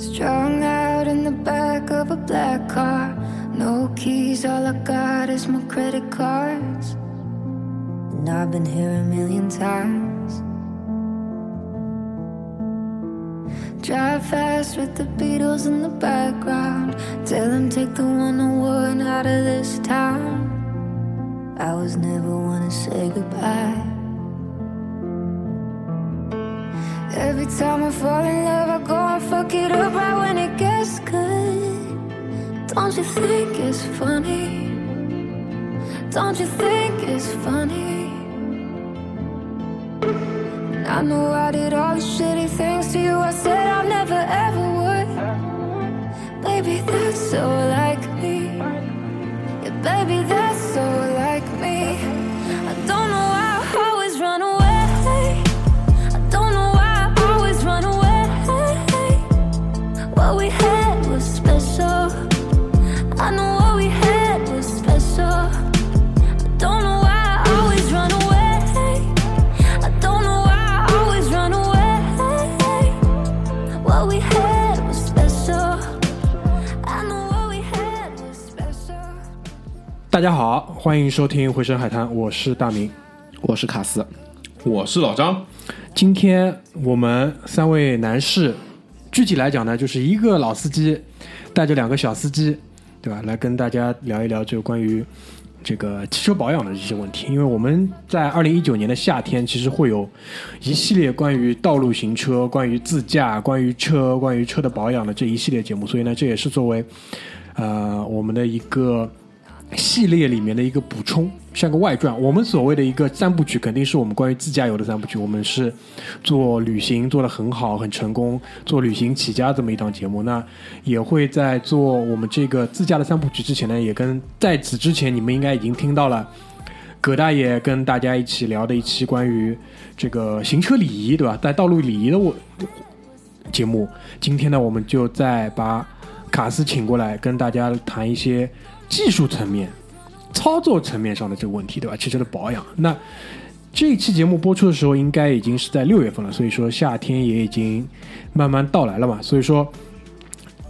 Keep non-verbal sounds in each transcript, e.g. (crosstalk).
Strung out in the back of a black car. No keys, all I got is my credit cards. And I've been here a million times. Drive fast with the Beatles in the background. Tell them take the 101 out of this town. I was never one to say goodbye. Every time I fall in love, I go fuck it up right when it gets good. Don't you think it's funny? Don't you think it's funny? I know I did all the shitty things to you. I said I never ever would. Baby, that's so like me. Yeah, baby, that's 大家好，欢迎收听《回声海滩》，我是大明。我是卡斯，我是老张，今天我们三位男士，具体来讲呢，就是一个老司机带着两个小司机，对吧？来跟大家聊一聊这个关于这个汽车保养的一些问题。因为我们在二零一九年的夏天，其实会有一系列关于道路行车、关于自驾、关于车、关于车的保养的这一系列节目，所以呢，这也是作为呃我们的一个。系列里面的一个补充，像个外传。我们所谓的一个三部曲，肯定是我们关于自驾游的三部曲。我们是做旅行做得很好、很成功，做旅行起家这么一档节目。那也会在做我们这个自驾的三部曲之前呢，也跟在此之前，你们应该已经听到了葛大爷跟大家一起聊的一期关于这个行车礼仪，对吧？在道路礼仪的我节目。今天呢，我们就再把卡斯请过来，跟大家谈一些技术层面、操作层面上的这个问题，对吧？汽车的保养。那这一期节目播出的时候，应该已经是在六月份了，所以说夏天也已经慢慢到来了嘛。所以说，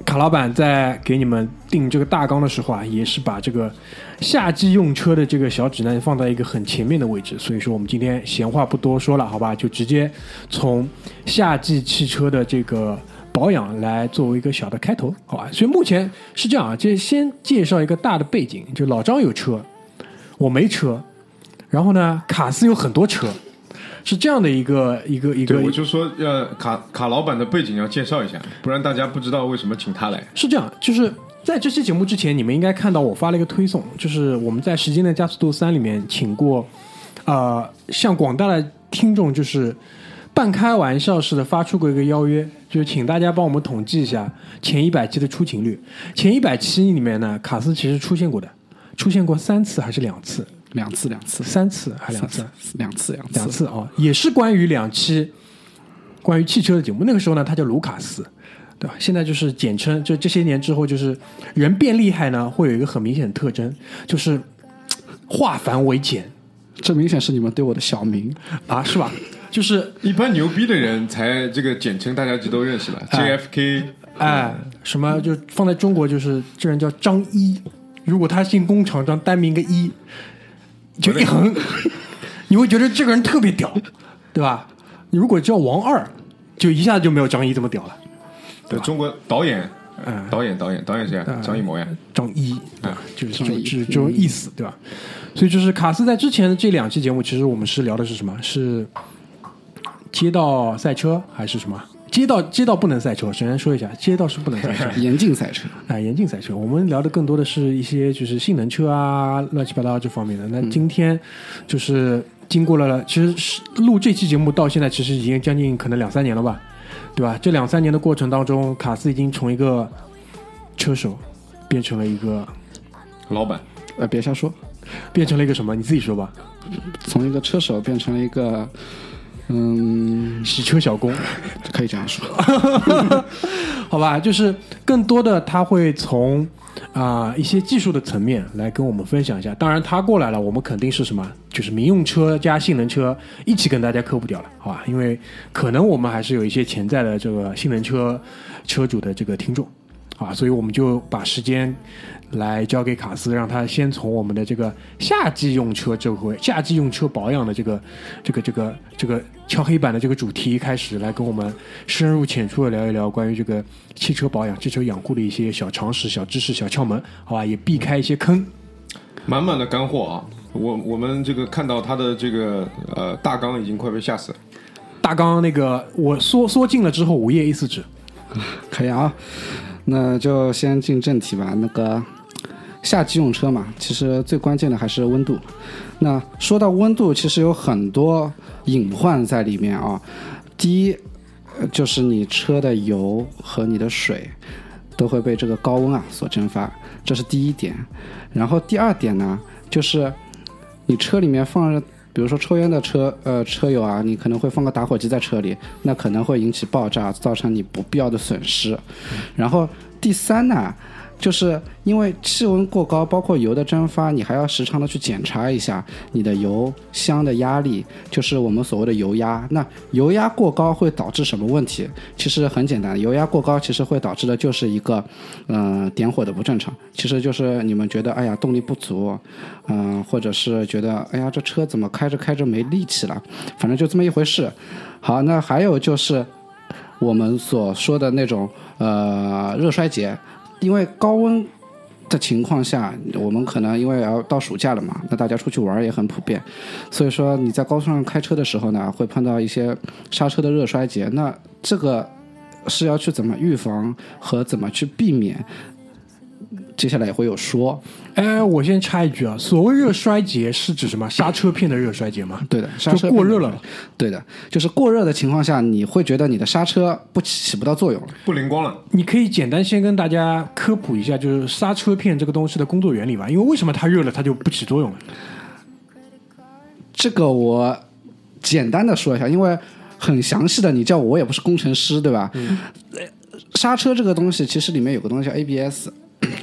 卡老板在给你们定这个大纲的时候啊，也是把这个夏季用车的这个小指南放在一个很前面的位置。所以说，我们今天闲话不多说了，好吧？就直接从夏季汽车的这个保养来作为一个小的开头，好吧？所以目前是这样啊，就先介绍一个大的背景，就老张有车，我没车，然后呢，卡斯有很多车，是这样的一个一个一个对，我就说要卡卡老板的背景要介绍一下，不然大家不知道为什么请他来。是这样，就是在这期节目之前，你们应该看到我发了一个推送，就是我们在《时间的加速度三》里面请过，呃，向广大的听众就是半开玩笑似的发出过一个邀约，就是请大家帮我们统计一下前一百期的出勤率。前一百期里面呢，卡斯其实出现过的，出现过三次还是两次？两次两次三次还是两次？两次两次两次啊，也是关于两期关于汽车的节目。那个时候呢，他叫卢卡斯，对吧？现在就是简称，就这些年之后，就是人变厉害呢，会有一个很明显的特征，就是化繁为简这明显是你们对我的小名。啊，是吧？就是一般牛逼的人才这个简称大家就都认识了，JFK。哎，什么就放在中国就是这人叫张一，如果他姓工厂张，单名个一，就一横，你会觉得这个人特别屌，对吧？你如果叫王二，就一下子就没有张一这么屌了。对中国导演，嗯导演导演导演谁啊，张艺谋呀。张一，啊？就是就是这种意思，对吧？所以就是卡斯在之前的这两期节目，其实我们是聊的是什么？是街道赛车还是什么？街道街道不能赛车，首先说一下，街道是不能赛车。(laughs) 严禁赛车，啊，严禁赛车，我们聊的更多的是一些就是性能车啊，乱七八糟这方面的。那今天就是经过了，其实是录这期节目到现在，其实已经将近可能两三年了吧，对吧？这两三年的过程当中，卡斯已经从一个车手变成了一个老板，呃，别瞎说，变成了一个什么？你自己说吧，从一个车手变成了一个，嗯，洗车小工。可以这样说。(laughs) 好吧，就是更多的他会从啊、一些技术的层面来跟我们分享一下。当然他过来了，我们肯定是什么，就是民用车加性能车一起跟大家科普掉了，好吧？因为可能我们还是有一些潜在的这个性能车车主的这个听众。啊，所以我们就把时间来交给卡斯，让他先从我们的这个夏季用车这回夏季用车保养的这个这个这个这个敲黑板的这个主题开始，来跟我们深入浅出的聊一聊关于这个汽车保养、汽车养护的一些小常识、小知识、小窍门，好吧？也避开一些坑。满满的干货啊！我我们这个看到他的这个呃大纲已经快被吓死了。大纲那个我缩缩进了之后，五页 A 四纸，(laughs) 可以啊，那就先进正题吧。那个夏季用车嘛，其实最关键的还是温度。那说到温度，其实有很多隐患在里面啊。第一，就是你车的油和你的水都会被这个高温啊所蒸发，这是第一点。然后第二点呢，就是你车里面放着。比如说抽烟的车，呃，车友啊，你可能会放个打火机在车里，那可能会引起爆炸，造成你不必要的损失。然后第三呢，就是因为气温过高，包括油的蒸发，你还要时常的去检查一下你的油箱的压力，就是我们所谓的油压。那油压过高会导致什么问题？其实很简单，油压过高其实会导致的就是一个，嗯、点火的不正常。其实就是你们觉得，哎呀，动力不足，嗯、或者是觉得，哎呀，这车怎么开着开着没力气了，反正就这么一回事。好，那还有就是我们所说的那种呃热衰竭，因为高温的情况下，我们可能因为要到暑假了嘛，那大家出去玩也很普遍，所以说你在高速上开车的时候呢，会碰到一些刹车的热衰竭，那这个是要去怎么预防和怎么去避免，接下来也会有说。哎，我先插一句啊，所谓热衰竭是指什么？刹车片的热衰竭吗？对的，刹就车过热了。对的，就是过热的情况下，你会觉得你的刹车不起起不到作用了。不灵光了，你可以简单先跟大家科普一下，就是刹车片这个东西的工作原理吧。因为为什么它热了它就不起作用了？这个我简单的说一下，因为很详细的，你叫我我也不是工程师，对吧？呃刹车这个东西其实里面有个东西叫 ABS，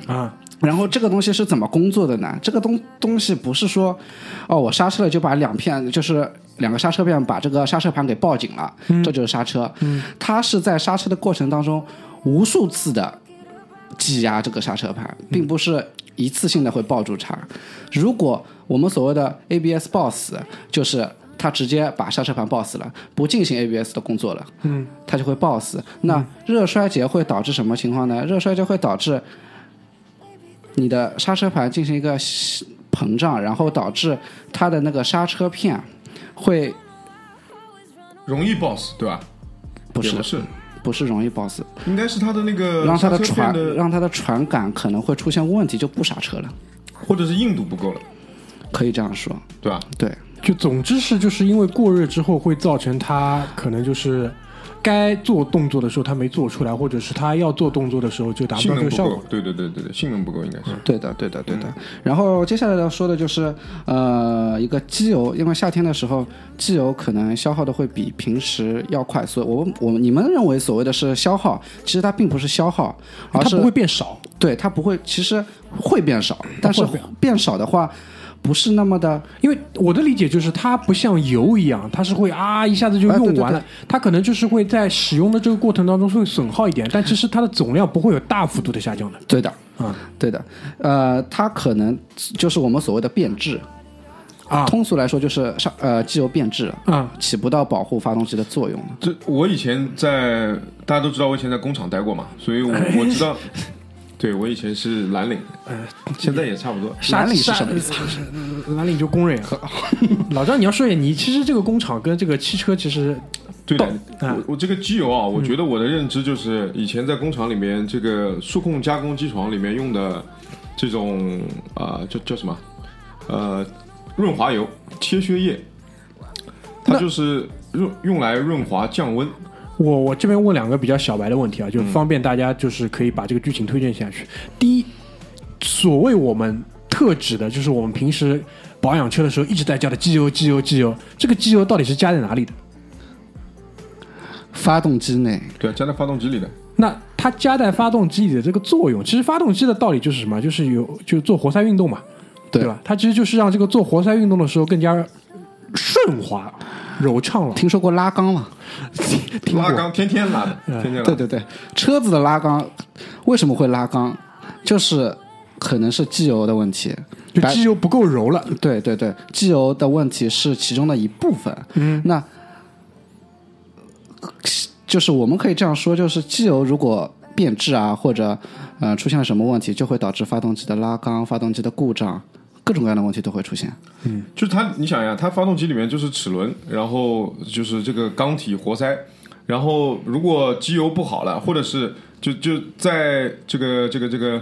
啊，然后这个东西是怎么工作的呢？这个东东西不是说，哦，我刹车了就把两片就是两个刹车片把这个刹车盘给抱紧了，这就是刹车。它是在刹车的过程当中无数次的挤压这个刹车盘，并不是一次性的会抱住它。如果我们所谓的 ABS 抱死，就是它直接把刹车盘抱死了，不进行 ABS 的工作了，嗯，它就会抱死。那热衰竭会导致什么情况呢？热衰竭会导致你的刹车盘进行一个膨胀，然后导致它的那个刹车片会容易 boss 对吧？不是不是，不是容易抱死，应该是它的那个让它的刹车片传的，让它的传感可能会出现问题，就不刹车了，或者是硬度不够了，可以这样说。对吧？对，就总之是就是因为过热之后会造成它可能就是该做动作的时候他没做出来，或者是他要做动作的时候就达不到这个效果。，对对对对对，性能不够应该是。对的，对的，对的。然后接下来要说的就是，呃，一个机油，因为夏天的时候，机油可能消耗的会比平时要快，所以我我你们认为所谓的是消耗，其实它并不是消耗，而是它不会变少，对它不会，其实会变少，但是变变少的话，不是那么的因为我的理解就是它不像油一样，它是会啊一下子就哎对对用完了，它可能就是会在使用的这个过程当中会损耗一点，但其实它的总量不会有大幅度的下降的。对的，啊。对的，呃，它可能就是我们所谓的变质，啊。通俗来说就是上呃机油变质了，啊。起不到保护发动机的作用了。这我以前在大家都知道，我以前在工厂待过嘛，所以我我知道，(laughs) (laughs) 对我以前是蓝领，现在也差不多。(laughs) 蓝领是什么意思？蓝领就工人啊。(laughs) 老张，你要说一下，你其实这个工厂跟这个汽车其实对的，啊我我这个机油啊，我觉得我的认知就是以前在工厂里面这个数控加工机床里面用的这种啊、叫叫什么呃润滑油切削液，它就是用用来润滑降温。我我这边问两个比较小白的问题啊，就方便大家就是可以把这个剧情推荐下去。第一，所谓我们特指的就是我们平时保养车的时候一直在叫的机油、机油、机油，这个机油到底是加在哪里的？发动机内，对啊，加在发动机里的。那它加在发动机里的这个作用，其实发动机的道理就是什么？就是有就做活塞运动嘛，对吧？它其实就是让这个做活塞运动的时候更加顺滑、柔畅了。听说过拉缸吗？(laughs) 听拉缸天天拉的，天天拉。对对对，车子的拉缸为什么会拉缸？就是可能是机油的问题。就机油不够柔了。对对对，机油的问题是其中的一部分。嗯，那就是我们可以这样说，就是机油如果变质啊，或者呃出现了什么问题，就会导致发动机的拉缸、发动机的故障，各种各样的问题都会出现。嗯就是它，你想呀，它发动机里面就是齿轮，然后就是这个缸体活塞，然后如果机油不好了，或者是就就在这个这个这个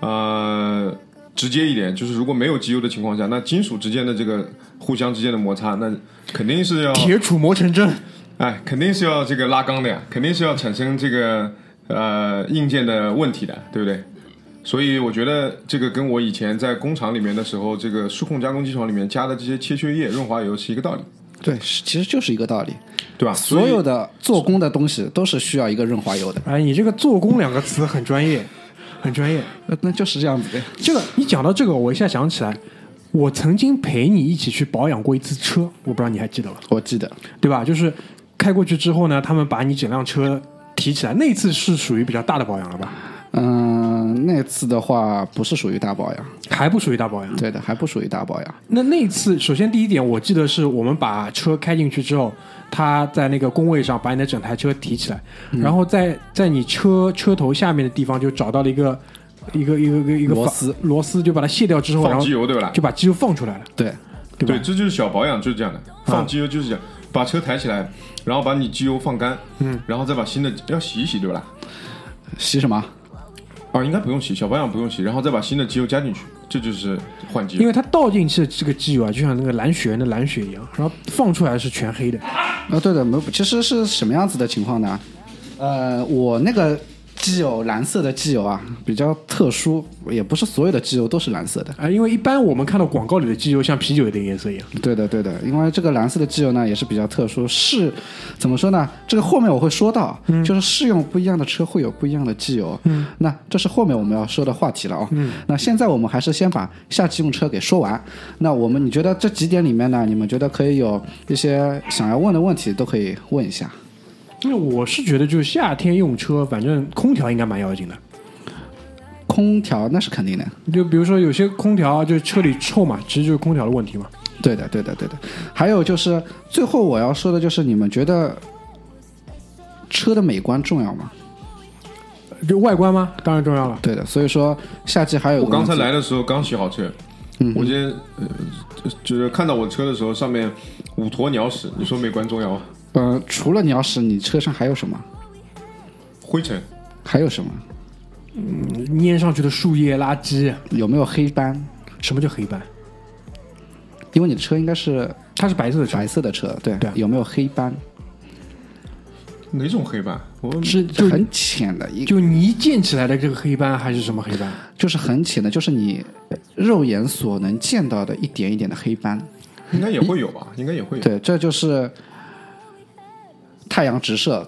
呃直接一点，就是如果没有机油的情况下，那金属之间的这个互相之间的摩擦，那肯定是要铁杵磨成针。哎，肯定是要这个拉缸的呀，肯定是要产生这个呃硬件的问题的，对不对？所以我觉得这个跟我以前在工厂里面的时候，这个数控加工机床里面加的这些切削液、润滑油是一个道理，对，其实就是一个道理。对吧？所有的做工的东西都是需要一个润滑油的，哎，你这个“做工”两个词很专业，很专业。那那就是这样子的。这个你讲到这个，我一下想起来，我曾经陪你一起去保养过一次车，我不知道你还记得吧？我记得，对吧？就是开过去之后呢，他们把你整辆车提起来，那次是属于比较大的保养了吧？嗯、那次的话不是属于大保养，还不属于大保养。对的，还不属于大保养。那那次，首先第一点，我记得是我们把车开进去之后，他在那个工位上把你的整台车提起来，然后在在你车车头下面的地方就找到了一个一个一个一个一个螺丝螺丝就把它卸掉之后，然放后机油对吧？就把机油放出来了，对，对？对，这就是小保养，就是这样的。放机油就是这样，把车抬起来，然后把你机油放干，嗯，然后再把新的要洗一洗，对吧？洗什么？啊，应该不用洗，小保养不用洗，然后再把新的机油加进去，这就是换机油。因为它倒进去的这个机油啊，就像那个蓝雪人的蓝雪一样，然后放出来是全黑的。啊，对的，没，其实是什么样子的情况呢？呃，我那个机油蓝色的机油啊，比较特殊，也不是所有的机油都是蓝色的。啊，因为一般我们看到广告里的机油像啤酒的颜色一样，对的，对的，因为这个蓝色的机油呢也是比较特殊，是怎么说呢？这个后面我会说到，就是适用不一样的车会有不一样的机油。嗯，那这是后面我们要说的话题了哦、嗯，那现在我们还是先把夏季用车给说完。那我们你觉得这几点里面呢，你们觉得可以有一些想要问的问题，都可以问一下。因为我是觉得就是夏天用车，反正空调应该蛮要紧的。空调那是肯定的，就比如说有些空调就是车里臭嘛，其实就是空调的问题嘛。对的，对的，对的。还有就是最后我要说的就是，你们觉得车的美观重要吗？就外观吗？当然重要了。对的，所以说夏季还有我刚才来的时候刚洗好车，嗯我今天呃就是看到我车的时候，上面五坨鸟屎，你说美观重要吗？呃，除了鸟屎，你车上还有什么？灰尘，还有什么？嗯粘上去的树叶、垃圾，有没有黑斑？什么叫黑斑？因为你的车应该是它是白色的车白，色的车，对对有没有黑斑？哪种黑斑？我是就很浅的一，就泥溅起来的这个黑斑，还是什么黑斑？(laughs) 就是很浅的，就是你肉眼所能见到的一点一点的黑斑。应该也会有吧？应该也会有。对，这就是太阳直射，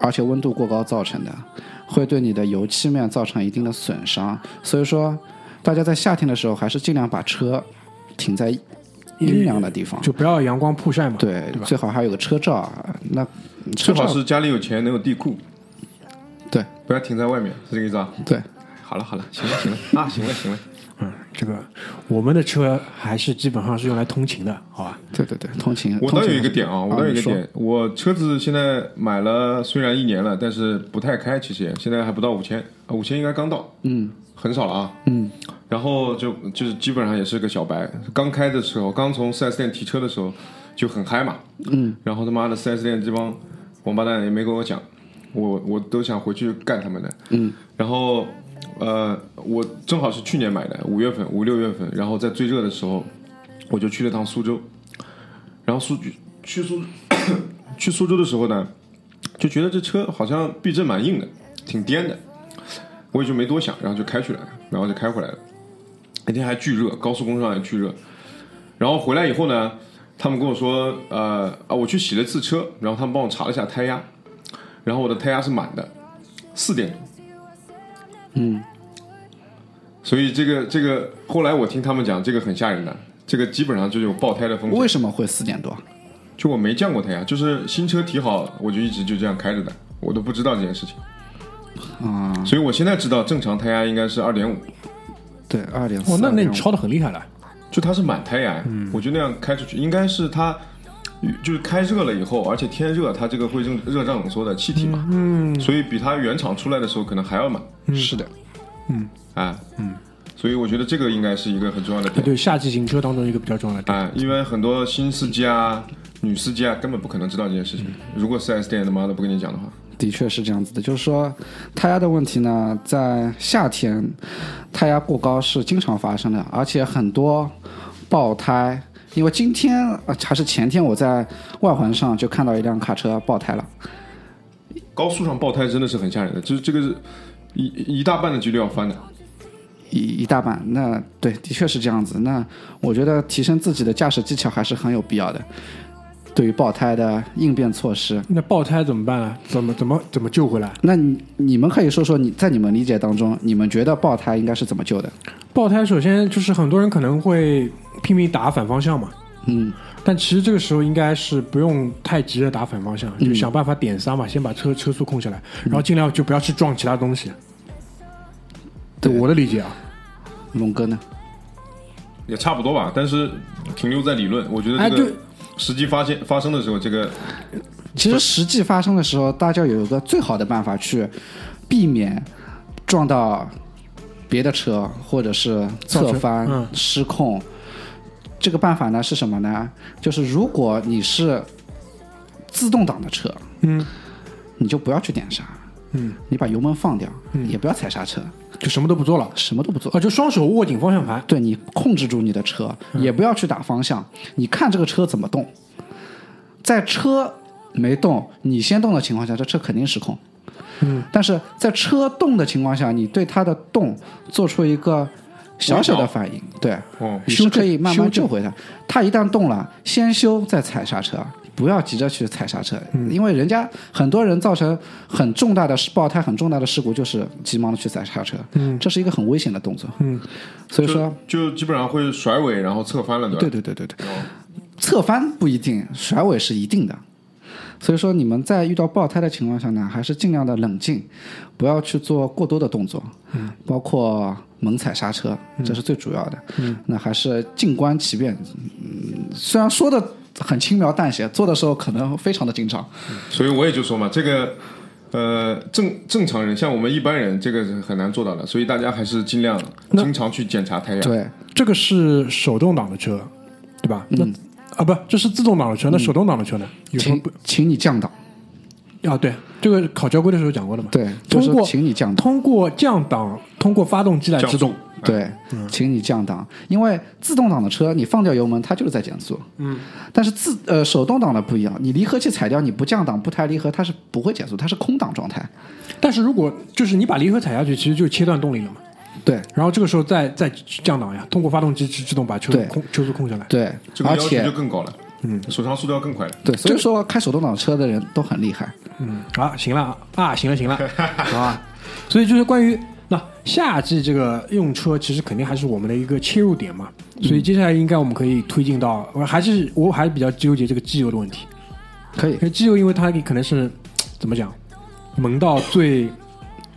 而且温度过高造成的，会对你的油漆面造成一定的损伤。所以说，大家在夏天的时候还是尽量把车停在阴凉的地方，就不要阳光曝晒嘛。对，对？最好还有个车罩啊。那车罩最好是家里有钱，能有地库，对不要停在外面，是这个意思啊？对，好了好了，行了行了啊，行了行了，嗯，这个我们的车还是基本上是用来通勤的，好吧？对对对，通勤。我倒有一个点啊，我倒有一个点，我车子现在买了，虽然一年了，但是不太开，其实也现在还不到五千，啊五千应该刚到，嗯很少了啊。嗯然后就就是基本上也是个小白，刚开的时候，刚从四 S 店提车的时候就很嗨嘛，嗯，然后他妈的四 S 店这帮王八蛋也没跟我讲，我我都想回去干他们的，嗯，然后呃，我正好是去年买的，五月份五六月份，然后在最热的时候，我就去了趟苏州，然后苏去苏去苏州的时候呢，就觉得这车好像避震蛮硬的，挺颠的，我也就没多想，然后就开去了，然后就开回来了。那天还巨热，高速公路上也巨热。然后回来以后呢，他们跟我说，呃啊，我去洗了次车，然后他们帮我查了一下胎压，然后我的胎压是满的，四点多。嗯，所以这个这个后来我听他们讲，这个很吓人的，这个基本上就有爆胎的风险。为什么会四点多？就我没降过胎呀，就是新车提好，我就一直就这样开着的，我都不知道这件事情。啊、所以我现在知道正常胎压应该是二点五，对，二点四。哦，那那你超的很厉害了。就它是满胎压，我就那样开出去，应该是它就是开热了以后，而且天热，它这个会热热胀冷缩的气体嘛，嗯，所以比它原厂出来的时候可能还要满，是的，嗯。啊，嗯，所以我觉得这个应该是一个很重要的点，对，夏季行车当中一个比较重要的点。啊，因为很多新司机啊、女司机啊根本不可能知道这件事情，如果 4S 店他妈的不跟你讲的话，的确是这样子的。就是说，胎压的问题呢，在夏天胎压过高是经常发生的，而且很多爆胎。因为今天呃还是前天，我在外环上就看到一辆卡车爆胎了。高速上爆胎真的是很吓人的，就是这个是一一大半的几率要翻的。一一大半，那对，的确是这样子。那我觉得提升自己的驾驶技巧还是很有必要的。对于爆胎的应变措施，那爆胎怎么办啊？怎么怎么怎么救回来？那你你们可以说说你在你们理解当中，你们觉得爆胎应该是怎么救的？爆胎首先就是很多人可能会拼命打反方向嘛，嗯，但其实这个时候应该是不用太急着打反方向，嗯。就想办法点刹嘛，先把车车速控下来，然后尽量就不要去撞其他东西。对。对我的理解啊，龙哥呢？也差不多吧，但是停留在理论，我觉得哎对。这个实际发现发生的时候，这个其实实际发生的时候，大家有一个最好的办法去避免撞到别的车，或者是侧翻、嗯。失控。这个办法呢是什么呢？就是如果你是自动挡的车，嗯，你就不要去点刹，嗯，你把油门放掉，嗯。也不要踩刹车，就什么都不做了。什么都不做。啊，就双手握紧方向盘，对你控制住你的车，也不要去打方向，你看这个车怎么动，在车没动，你先动的情况下，这车肯定失控。嗯，但是在车动的情况下，你对它的动做出一个小小的反应，对，哦，你是可以慢慢救回它。它一旦动了，先修再踩刹车，不要急着去踩刹车，嗯因为人家很多人造成很重大的爆胎、很重大的事故，就是急忙的去踩刹车，嗯这是一个很危险的动作，嗯，所以说。就基本上会甩尾，然后侧翻了，对吧？对对对对对，哦侧翻不一定，甩尾是一定的。所以说，你们在遇到爆胎的情况下呢，还是尽量的冷静，不要去做过多的动作，嗯，包括猛踩刹车，这是最主要的。嗯，那还是静观其变。嗯，虽然说的很轻描淡写，做的时候可能非常的紧张。所以我也就说嘛，这个呃正正常人，像我们一般人，这个是很难做到的，所以大家还是尽量经常去检查胎压。对，这个是手动挡的车，对吧？那啊不，这是自动挡的车，那手动挡的车呢？有什么请不请你降档。啊？对，这个考交规的时候讲过的嘛。对，就是通过请你降档。通过降档，通过发动机来制动。对，请你降档，因为自动挡的车你放掉油门，它就是在减速。嗯，但是自呃手动挡的不一样，你离合器踩掉，你不降档不抬离合，它是不会减速，它是空档状态。但是如果就是你把离合踩下去，其实就切断动力了嘛。对然后这个时候再再降档呀，通过发动机制制动把车控车速控下来。对，这个要求而且就更高了，嗯，手上速度要更快了。对，所以说开手动挡车的人都很厉害。嗯，啊，行了啊啊，行了行了，(laughs) 好吧。所以就是关于那夏季这个用车，其实肯定还是我们的一个切入点嘛。所以接下来应该我们可以推进到，我还是我还比较纠结这个机油的问题。可以因为机油，因为它可能是怎么讲，门道最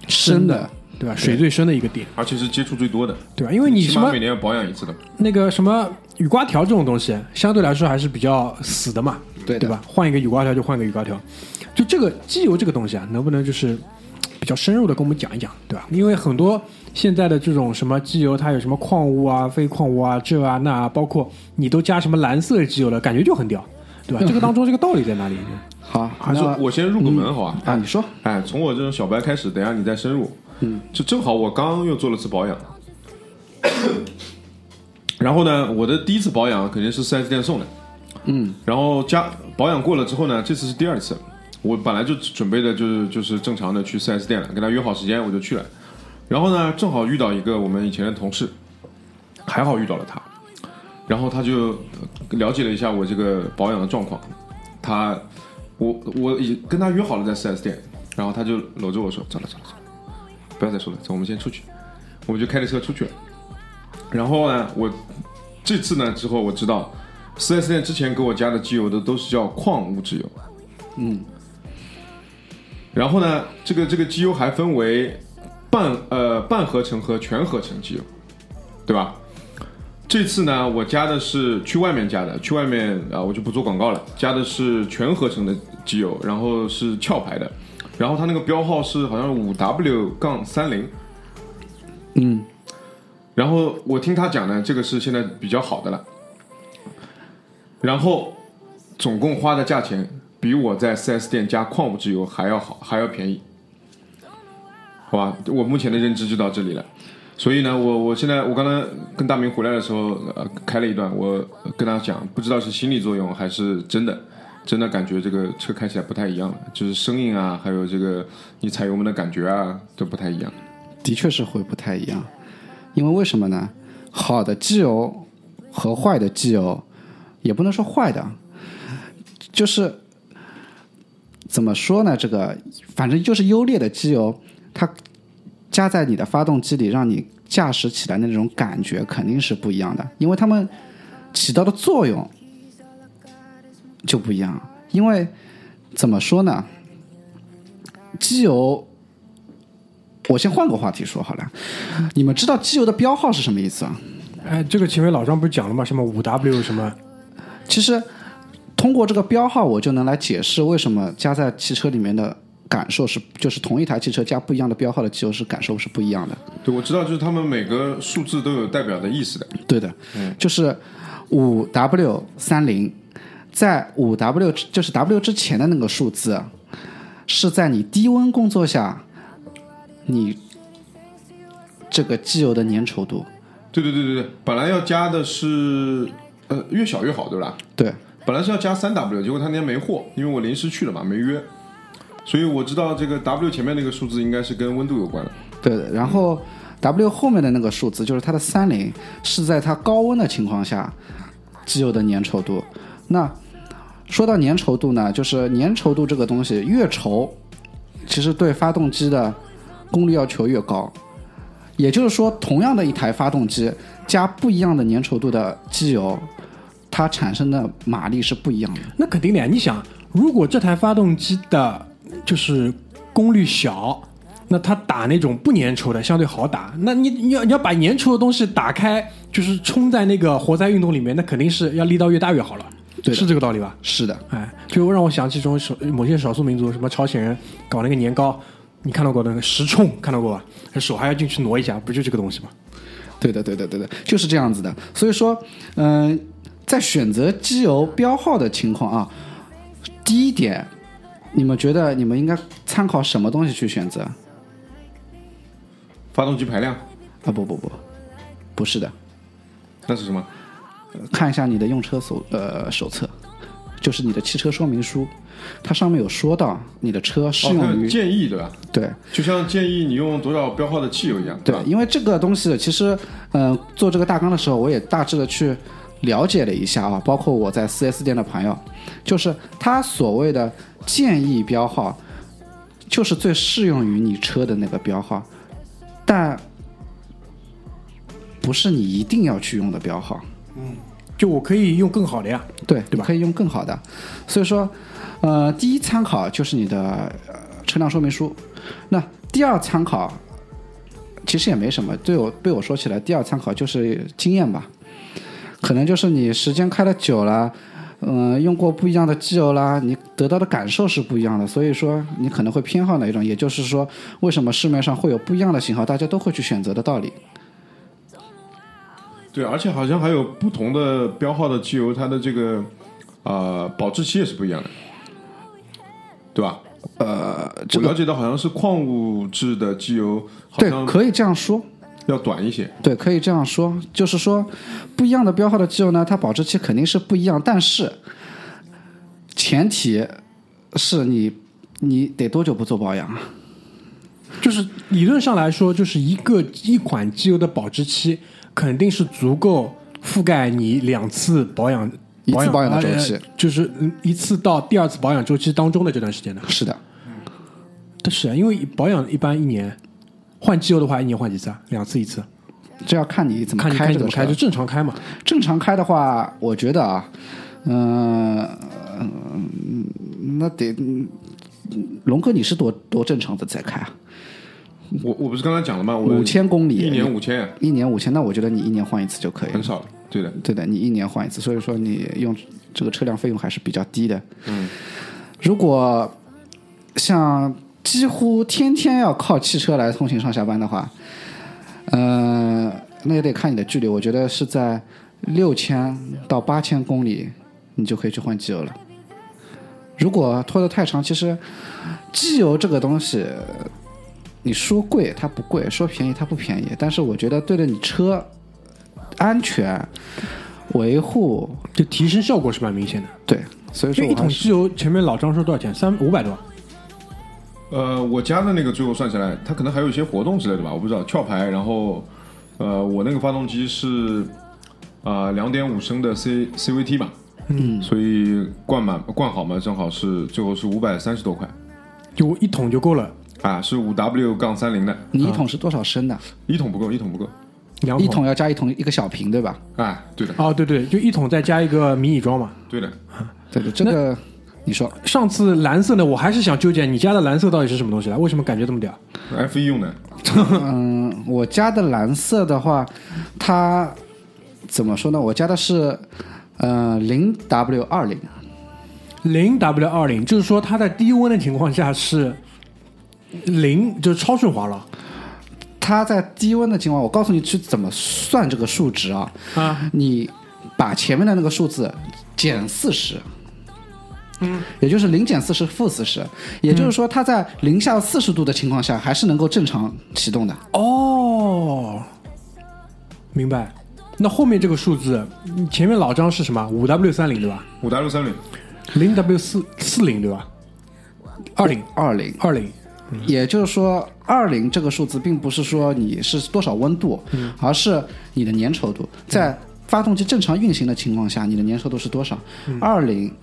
深的，对吧？水最深的一个点，而且是接触最多的，对吧？因为你什么每年要保养一次的。那个什么雨刮条这种东西，相对来说还是比较死的嘛，对对吧？换一个雨刮条就换个雨刮条，就这个机油这个东西啊，能不能就是比较深入的跟我们讲一讲，对吧？因为很多现在的这种什么机油，它有什么矿物啊、非矿物啊、这啊那啊，包括你都加什么蓝色机油了，感觉就很屌，对吧？(laughs) 这个当中这个道理在哪里？好，还是我先入个门好吧？啊，你说哎，从我这种小白开始，等下你再深入。嗯，就正好我刚又做了次保养，(coughs) 然后呢，我的第一次保养肯定是 4S 店送的，嗯，然后加保养过了之后呢，这次是第二次。我本来就准备的就是就是正常的去 4S 店了，跟他约好时间我就去了。然后呢，正好遇到一个我们以前的同事，还好遇到了他，然后他就呃了解了一下我这个保养的状况。他，我我已跟他约好了在 4S 店，然后他就搂着我说：“走了，走了，走了，不要再说了，走，我们先出去。”我们就开着车出去了。然后呢，我这次呢之后我知道四 S 店之前给我加的机油的都是叫矿物质油，嗯，然后呢，这个这个机油还分为半呃半合成和全合成机油，对吧？这次呢，我加的是去外面加的，去外面啊、我就不做广告了，加的是全合成的机油，然后是壳牌的，然后它那个标号是好像五 W 杠三零，嗯，然后我听他讲呢，这个是现在比较好的了，然后总共花的价钱比我在 4S 店加矿物质油还要好，还要便宜，好吧？我目前的认知就到这里了。所以呢，我我现在我刚才跟大明回来的时候，呃，开了一段，我跟他讲，不知道是心理作用还是真的，真的感觉这个车开起来不太一样了，就是声音啊，还有这个你踩油门的感觉啊，都不太一样。的确是会不太一样，因为为什么呢？好的机油和坏的机油，也不能说坏的，就是怎么说呢？这个反正就是优劣的机油，它加在你的发动机里，让你驾驶起来的那种感觉肯定是不一样的，因为它们起到的作用就不一样。因为怎么说呢？机油我先换个话题说好了，你们知道机油的标号是什么意思啊？哎，这个前面老张不是讲了吗？什么五 W 什么？其实通过这个标号，我就能来解释为什么加在汽车里面的感受是，就是同一台汽车加不一样的标号的机油是感受是不一样的。对，我知道，就是他们每个数字都有代表的意思的。对的，就是五 W 三零，在五 W 就是 W 之前的那个数字，是在你低温工作下，你这个机油的粘稠度。对对对对对，本来要加的是呃越小越好，对吧？对，本来是要加三 W，结果他那天没货，因为我临时去了嘛，没约，所以我知道这个 W 前面那个数字应该是跟温度有关的。对，然后 W 后面的那个数字就是它的三零，是在它高温的情况下机油的粘稠度。那说到粘稠度呢，就是粘稠度这个东西越稠，其实对发动机的功率要求越高。也就是说，同样的一台发动机加不一样的粘稠度的机油，它产生的马力是不一样的。那肯定的呀！你想，如果这台发动机的就是功率小，那它打那种不粘稠的相对好打。那你你要你要把粘稠的东西打开，就是冲在那个活塞运动里面，那肯定是要力道越大越好了。对是这个道理吧？是的，哎，就让我想起这种少某些少数民族，什么朝鲜人搞那个年糕，你看到过那个石冲，看到过吧？手还要进去挪一下，不就这个东西吗？对的，对的，对的，就是这样子的。所以说，嗯、在选择机油标号的情况啊，第一点，你们觉得你们应该参考什么东西去选择？啊，发动机排量啊不不不，不是的，那是什么？看一下你的用车手呃手册，就是你的汽车说明书，它上面有说到你的车适用于、建议对吧？对就像建议你用多少标号的汽油一样，吧？，对因为这个东西其实，嗯、做这个大纲的时候，我也大致的去了解了一下啊，包括我在 4S 店的朋友，就是他所谓的建议标号，就是最适用于你车的那个标号，但不是你一定要去用的标号。就我可以用更好的呀。对，对吧可以用更好的。所以说，呃，第一参考就是你的呃车辆说明书。那第二参考其实也没什么，对我被我说起来，第二参考就是经验吧。可能就是你时间开的久了，嗯、用过不一样的机油啦，你得到的感受是不一样的，所以说你可能会偏好哪一种。也就是说，为什么市面上会有不一样的型号，大家都会去选择的道理。对，而且好像还有不同的标号的机油，它的这个呃保质期也是不一样的，对吧？呃，这个我了解到好像是矿物质的机油，好像对可以这样说。要短一些。对，可以这样说，就是说，不一样的标号的机油呢，它保质期肯定是不一样，但是前提是你你得多久不做保养啊？就是理论上来说，就是一个一款机油的保质期肯定是足够覆盖你两次保养一次保养的周期呃就是嗯一次到第二次保养周期当中的这段时间的。是的，但是啊，因为保养一般一年换机油的话，一年换几次啊？两次一次，这要看你怎么开这个车看你怎么开，就正常开嘛。正常开的话，我觉得啊，嗯、嗯那得，嗯龙哥你是多多正常的在开啊？(laughs) 我我不是刚才讲了吗？我五千公里，一年五千，一年五千，那我觉得你一年换一次就可以了。很少了。对的，对的，你一年换一次，所以说你用这个车辆费用还是比较低的。嗯，如果像几乎天天要靠汽车来通行上下班的话，呃，那也得看你的距离。我觉得是在六千到八千公里，你就可以去换机油了。如果拖得太长，其实机油这个东西，你说贵它不贵，说便宜它不便宜，但是我觉得对着你车安全维护，就提升效果是蛮明显的。对，所以说一桶机油，前面老张说多少钱？三五百多。呃，我加的那个最后算下来，它可能还有一些活动之类的吧，我不知道壳牌。然后，呃，我那个发动机是啊两点五升的 C CVT 吧，嗯，所以灌满灌好嘛，正好是最后是五百三十多块就一桶就够了，啊，是五 W 杠三零的，你一桶是多少升的？一桶不够，一桶不够，两一桶要加一桶一个小瓶，对吧？啊，对的，哦，对对，就一桶再加一个迷你装嘛。对的，(laughs) 对对，这个你说上次蓝色的，我还是想纠结你家的蓝色到底是什么东西来？为什么感觉这么屌？F 一用的，(laughs) 嗯，我加的蓝色的话，它怎么说呢？我加的是呃零 W 二零，零 W 二零，就是说它在低温的情况下是零，就是超顺滑了它在低温的情况，我告诉你去怎么算这个数值啊？啊。你把前面的那个数字减四十。嗯，也就是零减四十负四十，也就是说它在零下四十度的情况下还是能够正常启动的。哦，明白。那后面这个数字，前面老张是什么？五 W 三零对吧？五 W 三零，零 W 四四零对吧？二零二零，二零，也就是说，二零这个数字并不是说你是多少温度，而是你的粘稠度。在发动机正常运行的情况下，你的粘稠度是多少？二零、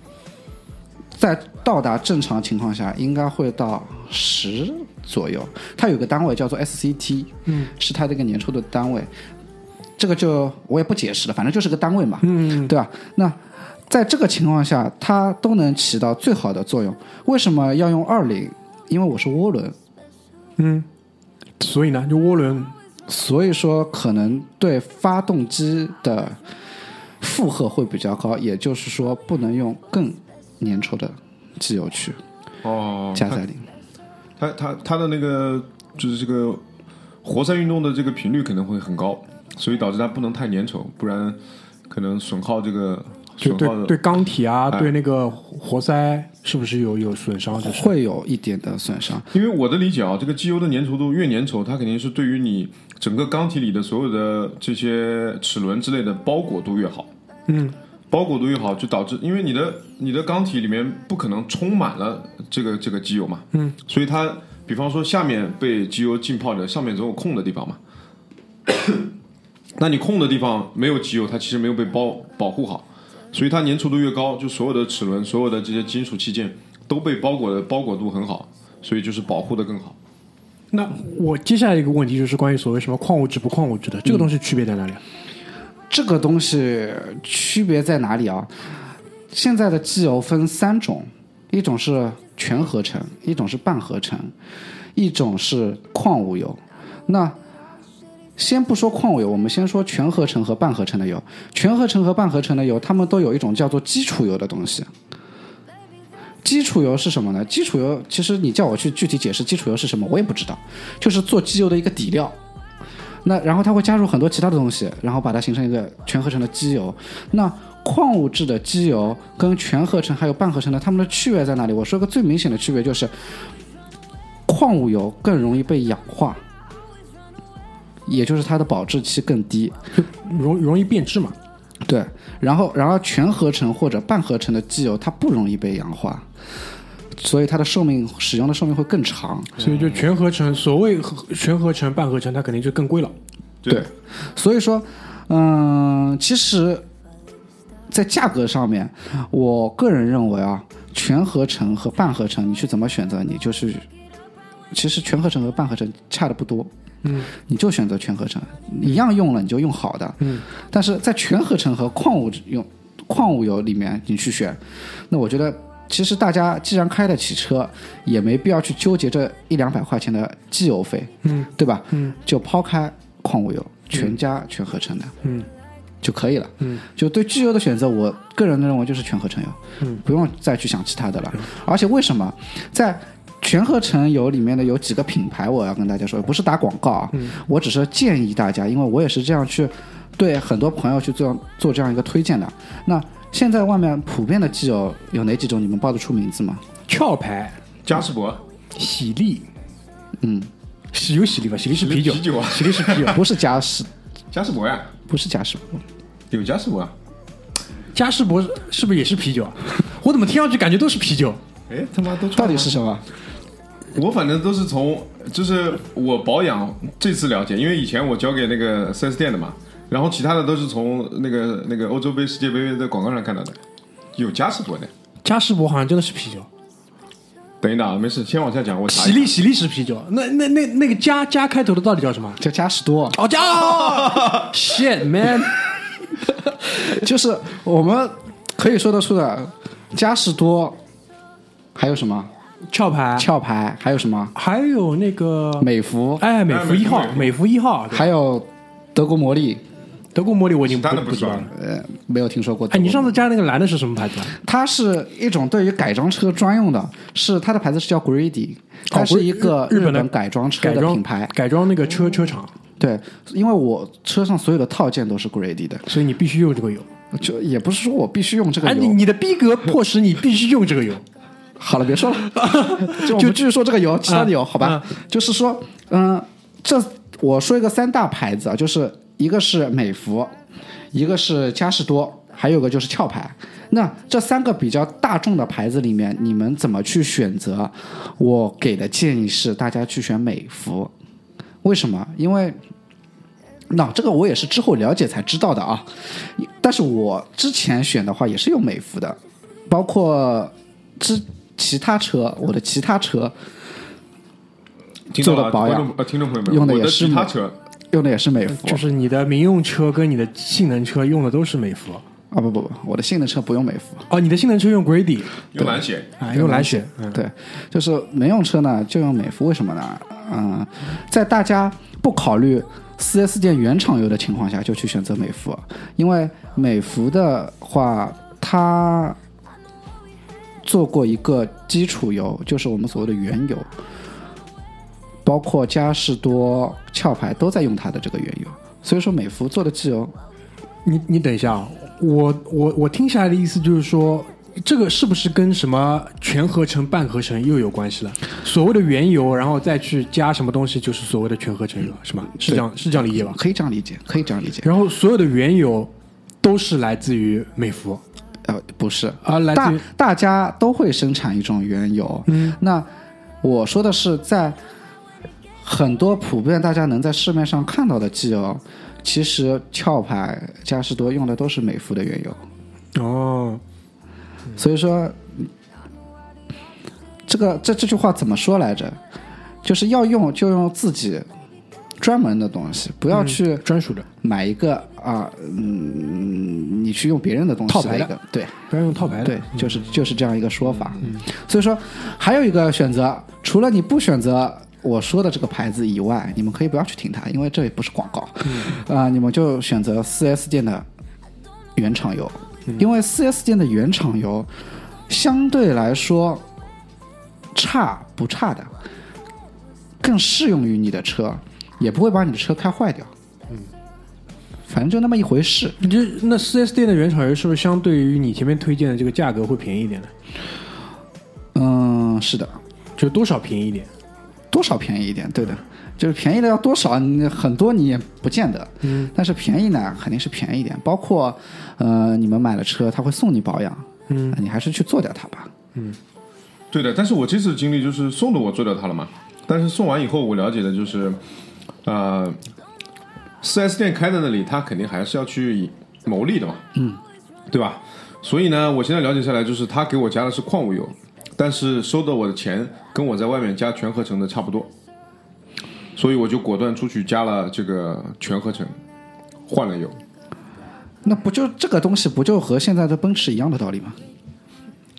在到达正常情况下，应该会到十左右。它有个单位叫做 SCT，嗯，是它的一个粘稠度单位。这个就我也不解释了，反正就是个单位嘛，嗯，对吧？那在这个情况下，它都能起到最好的作用。为什么要用二零？因为我是涡轮，嗯，所以呢，就涡轮。所以说可能对发动机的负荷会比较高，也就是说不能用更粘稠的机油去哦，加在里面。它它它的那个就是这个活塞运动的这个频率可能会很高，所以导致它不能太粘稠，不然可能损耗这个就损耗对对钢体啊，哎。对那个活塞是不是有有损伤？就是会有一点的损伤，因为我的理解啊，这个机油的粘稠度越粘稠，它肯定是对于你整个缸体里的所有的这些齿轮之类的包裹度越好。嗯，包裹度越好，就导致因为你的你的缸体里面不可能充满了这个这个机油嘛，嗯，所以它比方说下面被机油浸泡着，上面总有空的地方嘛。(coughs) 那你空的地方没有机油，它其实没有被包保护好，所以它粘稠度越高，就所有的齿轮、所有的这些金属器件都被包裹的包裹度很好，所以就是保护的更好。那我接下来一个问题就是关于所谓什么矿物质不矿物质的，这个东西区别在哪里啊？这个东西区别在哪里啊？现在的机油分三种，一种是全合成，一种是半合成，一种是矿物油。那先不说矿物油，我们先说全合成和半合成的油。全合成和半合成的油，它们都有一种叫做基础油的东西。基础油是什么呢？基础油其实你叫我去具体解释基础油是什么，我也不知道，就是做机油的一个底料。那然后它会加入很多其他的东西，然后把它形成一个全合成的机油。那矿物质的机油跟全合成还有半合成的，它们的区别在哪里？我说个最明显的区别就是，矿物油更容易被氧化，也就是它的保质期更低。(laughs) 容容易变质嘛？对，然后然后全合成或者半合成的机油，它不容易被氧化，所以它的寿命使用的寿命会更长。所以就全合成，所谓全合成、半合成，它肯定就更贵了。对，所以说，嗯，其实，在价格上面，我个人认为啊，全合成和半合成，你去怎么选择，你就是其实全合成和半合成差的不多，嗯，你就选择全合成，一样用了你就用好的，嗯，但是在全合成和矿物用矿物油里面你去选，那我觉得其实大家既然开得起车，也没必要去纠结这一两百块钱的机油费，嗯，对吧？嗯，就抛开矿物油，全加全合成的，嗯，就可以了。嗯，就对机油的选择，我个人认为就是全合成油，嗯，不用再去想其他的了。而且为什么？在全合成油里面的有几个品牌，我要跟大家说，不是打广告啊，我只是建议大家，因为我也是这样去对很多朋友去做做这样一个推荐的。那现在外面普遍的机油有哪几种？你们报得出名字吗？壳牌、嘉士伯喜力，嗯，喜有喜力吧？喜力是啤酒，啤酒啊喜力是啤酒。(laughs) 不是嘉士，嘉士伯呀，(laughs) 不是嘉士伯，有嘉士伯啊。嘉士伯是是不是也是啤酒啊？(laughs) 我怎么听上去感觉都是啤酒？哎，他妈都到底是什么？我反正都是从，就是我保养这次了解，因为以前我交给那个 4S 店的嘛，然后其他的都是从那个那个欧洲杯、世界杯的广告上看到的，有嘉士伯的。嘉士伯好像真的是啤酒，等一等啊，没事，先往下讲。我查一下喜力喜力是啤酒。那那那那个加加开头的到底叫什么？叫嘉士多。哦加哦 (laughs) shit man，就是我们可以说得出的嘉士多，还有什么壳牌，壳牌，还有什么还有那个美孚，哎美孚一号美孚，一号，还有德国魔力，德国魔力我已经不不知道了。呃，没有听说过。哎，你上次加那个蓝的是什么牌子啊？它是一种对于改装车专用的，是它的牌子是叫 Grady，它是一个日本的改装车的品牌。改装那个车车厂，对，因为我车上所有的套件都是 Grady 的，所以你必须用这个油。就也不是说我必须用这个哎，油。你你的逼格迫使你必须用这个油。好了，别说了，(laughs) 就我们继续说这个油，其他的油，好吧？啊就是说，嗯、这我说一个三大牌子啊，就是一个是美孚，一个是嘉士多，还有个就是壳牌。那这三个比较大众的牌子里面，你们怎么去选择？我给的建议是大家去选美孚，为什么？因为那这个我也是之后了解才知道的啊，但是我之前选的话也是用美孚的，包括之其他车，我的其他车做的保养。观众呃，听众朋友们，用的也是美其他车。用的也是美孚，就是你的民用车跟你的性能车用的都是美孚。啊不不不，我的性能车不用美孚，哦，你的性能车用 Grady 用蓝血，啊，用蓝血。嗯，对，就是民用车呢就用美孚，为什么呢？嗯，在大家不考虑 4S 店原厂油的情况下，就去选择美孚，因为美孚的话，它做过一个基础油，就是我们所谓的原油，包括嘉士多、壳牌都在用它的这个原油，所以说美孚做的机油你你等一下啊，我我我听下来的意思就是说，这个是不是跟什么全合成、半合成又有关系了？所谓的原油，然后再去加什么东西，就是所谓的全合成油，是吗？是这样是这样理解吧？可以这样理解，可以这样理解。然后所有的原油都是来自于美孚呃，不是，啊，来自大于大家都会生产一种原油。嗯，那我说的是在很多普遍大家能在市面上看到的机油，其实壳牌、嘉士多用的都是美孚的原油。哦，所以说，这个这这句话怎么说来着？就是要用就用自己专门的东西，不要去专属的，买一个啊，嗯，你去用别人的东西套牌的对。不要用套牌的。对，就是就是这样一个说法。所以说还有一个选择，除了你不选择我说的这个牌子以外，你们可以不要去听它，因为这也不是广告。啊、你们就选择 4S 店的原厂油，因为 4S 店的原厂油相对来说差不差的，更适用于你的车，也不会把你的车开坏掉。嗯。反正就那么一回事。你这那四 S 店的原厂油是不是相对于你前面推荐的这个价格会便宜一点呢？嗯，是的，就多少便宜一点？多少便宜一点，对的，就是便宜的要多少，你很多你也不见得，嗯，但是便宜呢肯定是便宜一点，包括呃你们买了车，他会送你保养，嗯。你还是去做掉它吧。嗯。对的，但是我这次经历就是送的我做掉它了嘛，但是送完以后我了解的就是，呃四 S 店开在那里，他肯定还是要去牟利的嘛，嗯，对吧？所以呢，我现在了解下来就是他给我加的是矿物油，但是收的我的钱跟我在外面加全合成的差不多，所以我就果断出去加了这个全合成，换了油。那不就这个东西不就和现在的奔驰一样的道理吗？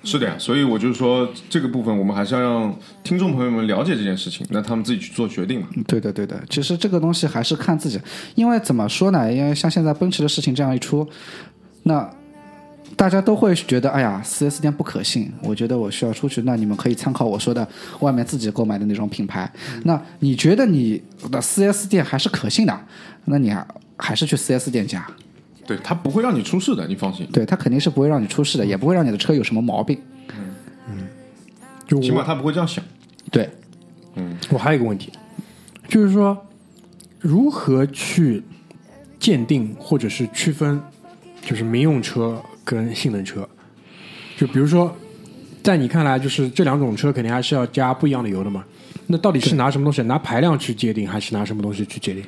是的呀，所以我就是说这个部分我们还是要让听众朋友们了解这件事情，那他们自己去做决定嘛。对的，对的。其实这个东西还是看自己，因为怎么说呢？因为像现在奔驰的事情这样一出，那大家都会觉得，哎呀，4 S 店不可信。我觉得我需要出去，那你们可以参考我说的外面自己购买的那种品牌。那你觉得你的4 S 店还是可信的？那你还还是去4 S 店加。对他不会让你出事的，你放心。对他肯定是不会让你出事的，也不会让你的车有什么毛病。嗯就我起码他不会这样想。对，嗯我还有一个问题，就是说如何去鉴定或者是区分，就是民用车跟性能车？就比如说，在你看来，就是这两种车肯定还是要加不一样的油的嘛？那到底是拿什么东西？拿排量去界定，还是拿什么东西去界定？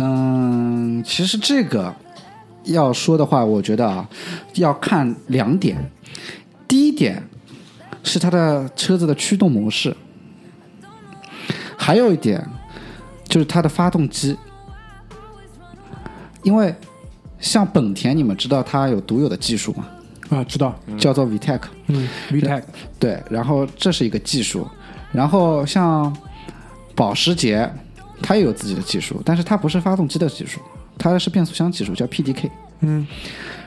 嗯，其实这个要说的话，我觉得啊，要看两点。第一点是它的车子的驱动模式，还有一点就是它的发动机。因为像本田，你们知道它有独有的技术吗？啊，知道，叫做 VTEC。嗯，VTEC，对，然后这是一个技术，然后像保时捷，它也有自己的技术，但是它不是发动机的技术，它是变速箱技术，叫 PDK。嗯，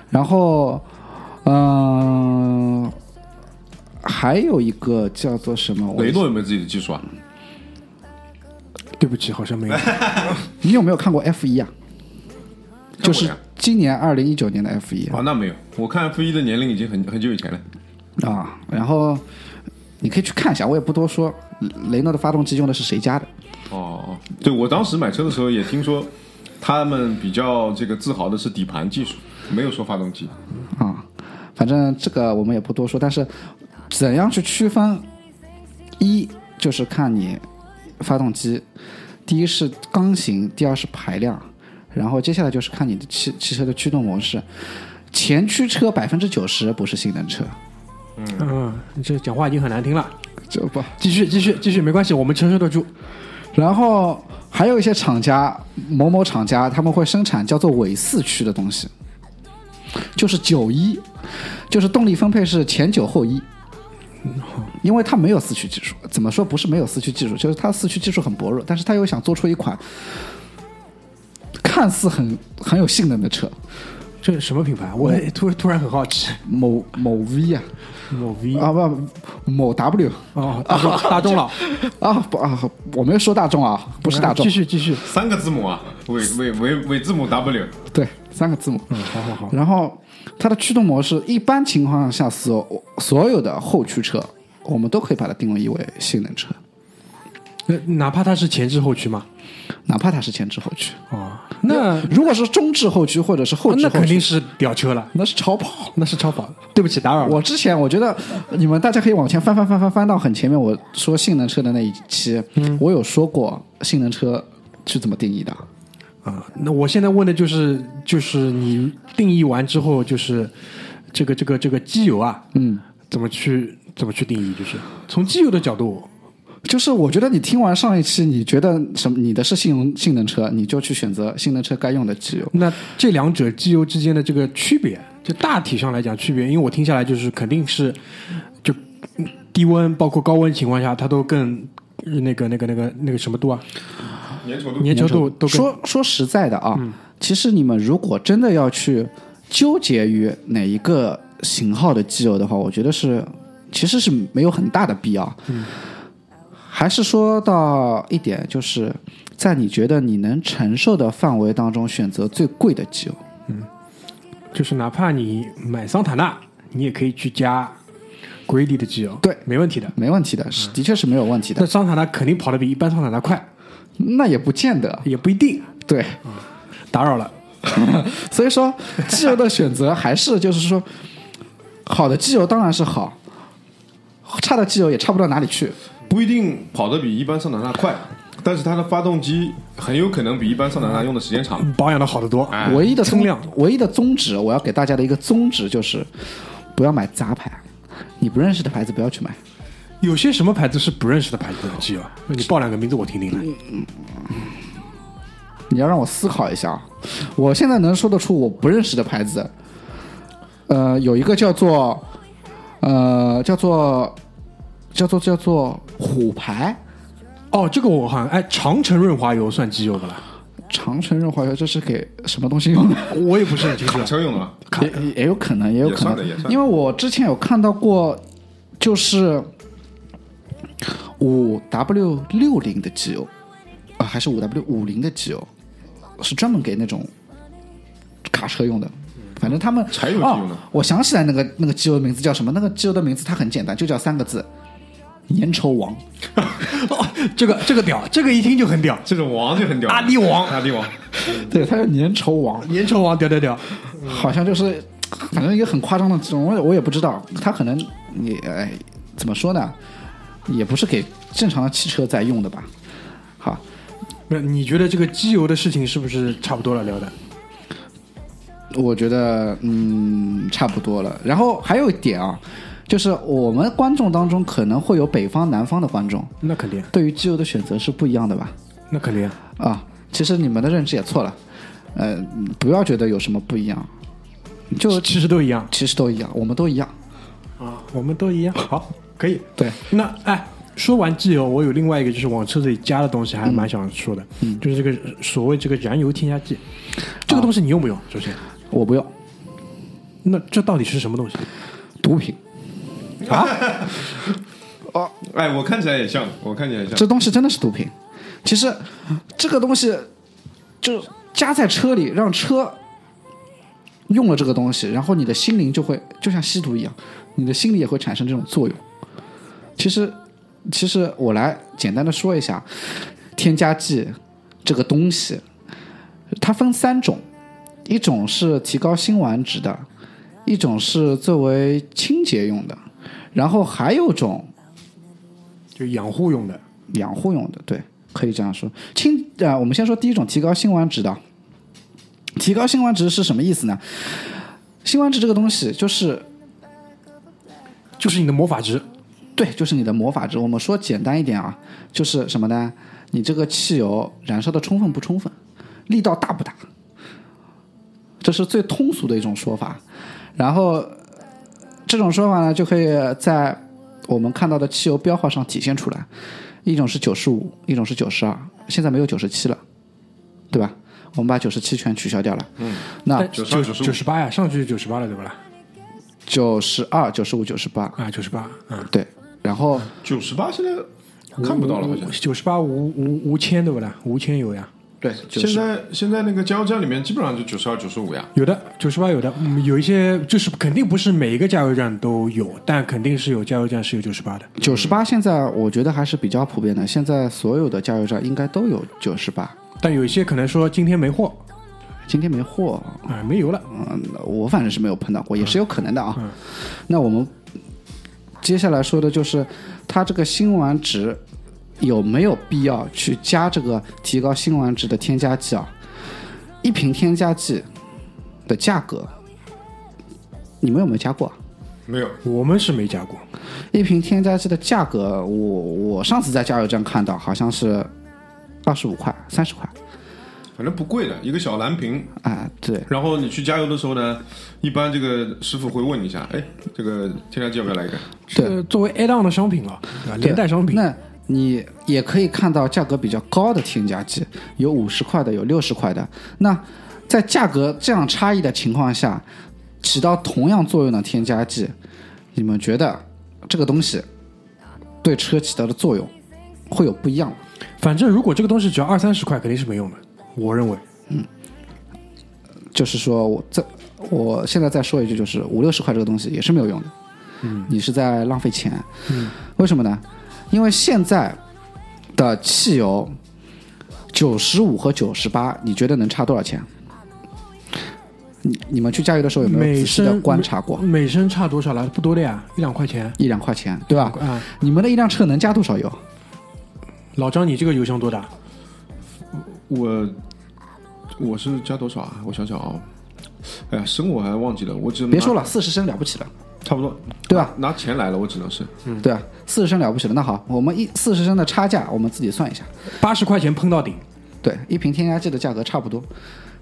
然后，嗯、还有一个叫做什么？雷诺有没有自己的技术啊？对不起，好像没有。(laughs) 你有没有看过 F 一啊？就是今年二零一九年的 F 一啊，那没有。我看 F 一的年龄已经很很久以前了。啊，然后你可以去看一下，我也不多说。雷诺的发动机用的是谁家的？哦，对我当时买车的时候也听说，他们比较这个自豪的是底盘技术，没有说发动机。啊，反正这个我们也不多说，但是怎样去区分？一就是看你发动机，第一是缸型，第二是排量，然后接下来就是看你的汽汽车的驱动模式。前驱车百分之九十不是性能车，嗯，你这讲话已经很难听了。这不。继续，继续，继续，没关系，我们承受得住。然后还有一些厂家，某某厂家他们会生产叫做伪四驱的东西，就是九一，就是动力分配是前九后一。因为它没有四驱技术，怎么说不是没有四驱技术，就是它四驱技术很薄弱，但是它又想做出一款看似很很有性能的车，这是什么品牌？我也突突然很好奇。某某 V 啊，某 V 啊不某 W 哦，大众大众了，啊不啊，我没有说大众啊，不是大众继，续继续。三个字母啊，尾尾尾尾字母 W。对，三个字母。嗯，好好好。然后它的驱动模式，一般情况下所所有的后驱车，我们都可以把它定义为性能车，那哪怕它是前置后驱吗？哪怕它是前置后驱。哦，那如果是中置后驱或者是后置那肯定是屌车了，那是超跑。那是超跑。对不起，打扰了。我之前我觉得你们大家可以往前翻翻翻翻翻到很前面，我说性能车的那一期，我有说过性能车是怎么定义的。啊，那我现在问的就是，就是你定义完之后，就是这个这个这个机油啊，嗯，怎么去怎么去定义？就是从机油的角度，就是我觉得你听完上一期，你觉得什么？你的是性能性能车，你就去选择性能车该用的机油。那这两者机油之间的这个区别，就大体上来讲区别，因为我听下来就是肯定是就低温包括高温情况下，它都更那个那个那个那个什么度啊，粘稠度粘稠度都说说实在的啊，其实你们如果真的要去纠结于哪一个型号的机油的话，我觉得是其实是没有很大的必要。还是说到一点，就是在你觉得你能承受的范围当中选择最贵的机油。嗯就是哪怕你买桑塔纳，你也可以去加 Grady 的机油，对没问题的。没问题的，是的确是没有问题的。那桑塔纳肯定跑得比一般桑塔纳快，那也不见得，也不一定。对。打扰了，(laughs) 所以说，机油的选择还是就是说，好的机油当然是好，差的机油也差不到哪里去。不一定跑得比一般桑塔纳快，但是它的发动机很有可能比一般桑塔纳用的时间长。保养的好得多。哎唯一的宗增量唯一的宗旨，我要给大家的一个宗旨就是，不要买杂牌。你不认识的牌子不要去买。有些什么牌子是不认识的牌子的机油？你报两个名字我听听来。你要让我思考一下啊，我现在能说得出我不认识的牌子，呃，有一个叫做，呃，叫做，叫做叫做虎牌哦，这个我好像哎，长城润滑油算机油的了，长城润滑油，这是给什么东西用的？我也不是很清楚卡。车用的吗？也也有可能，也有可能因为我之前有看到过，就是五 W 六零的机油啊，还是五 W 五零的机油，是专门给那种卡车用的。反正他们柴油机用的哦，我想起来那个那个机油名字叫什么？那个机油的名字它很简单，就叫三个字：粘稠王。(laughs) 哦，这个这个屌，这个一听就很屌。这种王就很屌，阿迪王阿迪王，对，它叫粘稠王。粘稠王，屌屌屌！好像就是，反正一个很夸张的这种，我也我也不知道，他可能你哎怎么说呢，也不是给正常的汽车在用的吧。好，那你觉得这个机油的事情是不是差不多了聊的？我觉得嗯差不多了。然后还有一点啊，就是我们观众当中可能会有北方、南方的观众，那肯定，对于机油的选择是不一样的吧？那肯定。啊，其实你们的认知也错了，呃，不要觉得有什么不一样，就其实都一样其实都一样，我们都一样。啊，我们都一样。好，可以。对，那哎，说完机油，我有另外一个就是往车子里加的东西，还蛮想说的，嗯就是这个所谓这个燃油添加剂，这个东西你用不用？首先，我不要那这到底是什么东西？毒品啊？(laughs) 哦。哎，我看起来也像，我看起来也像。这东西真的是毒品。其实这个东西就加在车里，让车用了这个东西，然后你的心灵就会就像吸毒一样，你的心里也会产生这种作用。其实，其实我来简单的说一下，添加剂这个东西，它分三种，一种是提高辛烷值的，一种是作为清洁用的，然后还有种就养护用的。养护用的，对，可以这样说。清啊、我们先说第一种，提高辛烷值的。提高辛烷值是什么意思呢？辛烷值这个东西就是就是你的魔法值，对，就是你的魔法值。我们说简单一点啊，就是什么呢？你这个汽油燃烧的充分不充分，力道大不大，这是最通俗的一种说法。然后这种说法呢，就可以在我们看到的汽油标号上体现出来。一种是九十五，一种是九十二，现在没有九十七了，对吧？我们把九十七全取消掉了。嗯，那但92九九十八呀，上去九十八了，对不啦？九十二、九十五、九十八，啊，九十八，嗯，对。然后九十八现在看不到了，好像。九十八无无无铅对不啦？无铅油呀，对，现在现在那个加油站里面基本上就九十二、九十五呀。有的九十八有的，嗯，有一些就是肯定不是每一个加油站都有，但肯定是有加油站是有九十八的。九十八现在我觉得还是比较普遍的，现在所有的加油站应该都有九十八。但有一些可能说今天没货今天没货，啊，没油了，嗯，我反正是没有碰到过，也是有可能的啊。那我们接下来说的就是它这个辛烷值有没有必要去加这个提高辛烷值的添加剂啊？一瓶添加剂的价格，你们有没有加过？没有，我们是没加过，一瓶添加剂的价格，我我上次在加油站看到好像是二十五块、三十块。反正不贵的，一个小蓝瓶。啊，对，然后你去加油的时候呢，一般这个师傅会问你一下，哎，这个添加剂要不要来一个？对是作为 add on 的商品了？连带商品。那你也可以看到价格比较高的添加剂，有五十块的，有六十块的。那在价格这样差异的情况下，起到同样作用的添加剂，你们觉得这个东西对车起到的作用会有不一样吗？反正如果这个东西只要二三十块，肯定是没用的，我认为。嗯就是说我再我现在再说一句，就是五六十块这个东西也是没有用的，嗯，你是在浪费钱，嗯，为什么呢？因为现在的汽油九十五和九十八，你觉得能差多少钱？你你们去加油的时候有没有每仔细的升观察过？每升差多少了？不多的呀，一两块钱。一两块钱，对吧？啊，你们的一辆车能加多少油？老张，你这个油箱多大？我我是加多少啊？我想想啊，哎呀，升我还忘记了，我只别说了，四十升了不起了。差不多，对吧？拿钱来了，我只能是嗯对啊，四十升了不起了。那好，我们一四十升的差价，我们自己算一下。八十块钱喷到顶，对，一瓶添加剂的价格差不多。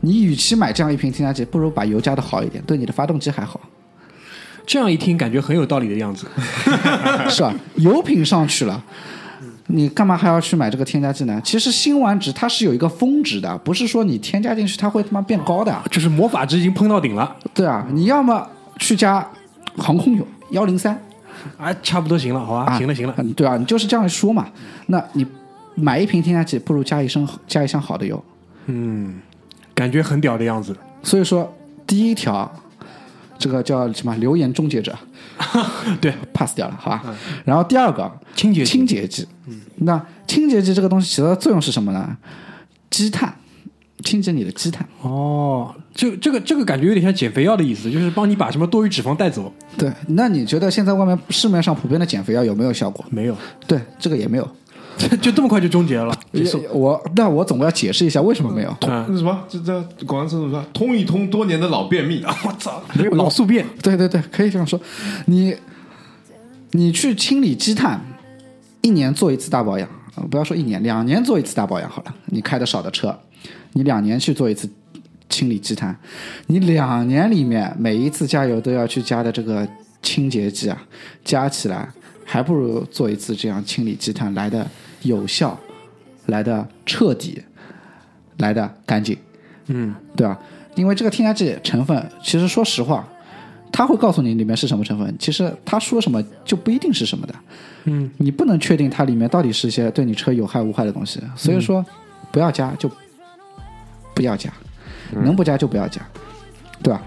你与其买这样一瓶添加剂，不如把油加的好一点，对你的发动机还好，这样一听感觉很有道理的样子。(laughs) (laughs) 是吧？油品上去了，你干嘛还要去买这个添加剂呢？其实辛烷值它是有一个峰值的，不是说你添加进去它会他妈变高的。就是魔法值已经喷到顶了，对啊，你要么去加航空油幺零三啊，差不多行了，好吧，啊，行了行了，嗯对啊，你就是这样说嘛。那你买一瓶添加剂，不如加一升加一箱好的油。嗯感觉很屌的样子。所以说，第一条，这个叫什么留言终结者 (laughs) 对，pass 掉了，好吧？然后第二个清洁剂清洁剂，那清洁剂这个东西起到的作用是什么呢？积碳，清洁你的积碳。哦，就这个这个感觉有点像减肥药的意思，就是帮你把什么多余脂肪带走。对，那你觉得现在外面市面上普遍的减肥药有没有效果？没有，对，这个也没有。(laughs) 就这么快就终结了。(laughs) 我那我总要解释一下为什么没有。啊，那什么，这这广安厕所说通一通多年的老便秘，(laughs) 我操，没有老宿便，对对对，可以这样说。你你去清理积碳，一年做一次大保养，呃不要说一年，两年做一次大保养好了。你开的少的车，你两年去做一次清理积碳，你两年里面每一次加油都要去加的这个清洁剂啊，加起来还不如做一次这样清理积碳来的有效，来的彻底，来的干净。嗯，对吧？因为这个添加剂成分，其实说实话，他会告诉你里面是什么成分，其实他说什么就不一定是什么的。嗯，你不能确定它里面到底是一些对你车有害无害的东西，所以说不要加就不要加，能不加就不要加，对吧？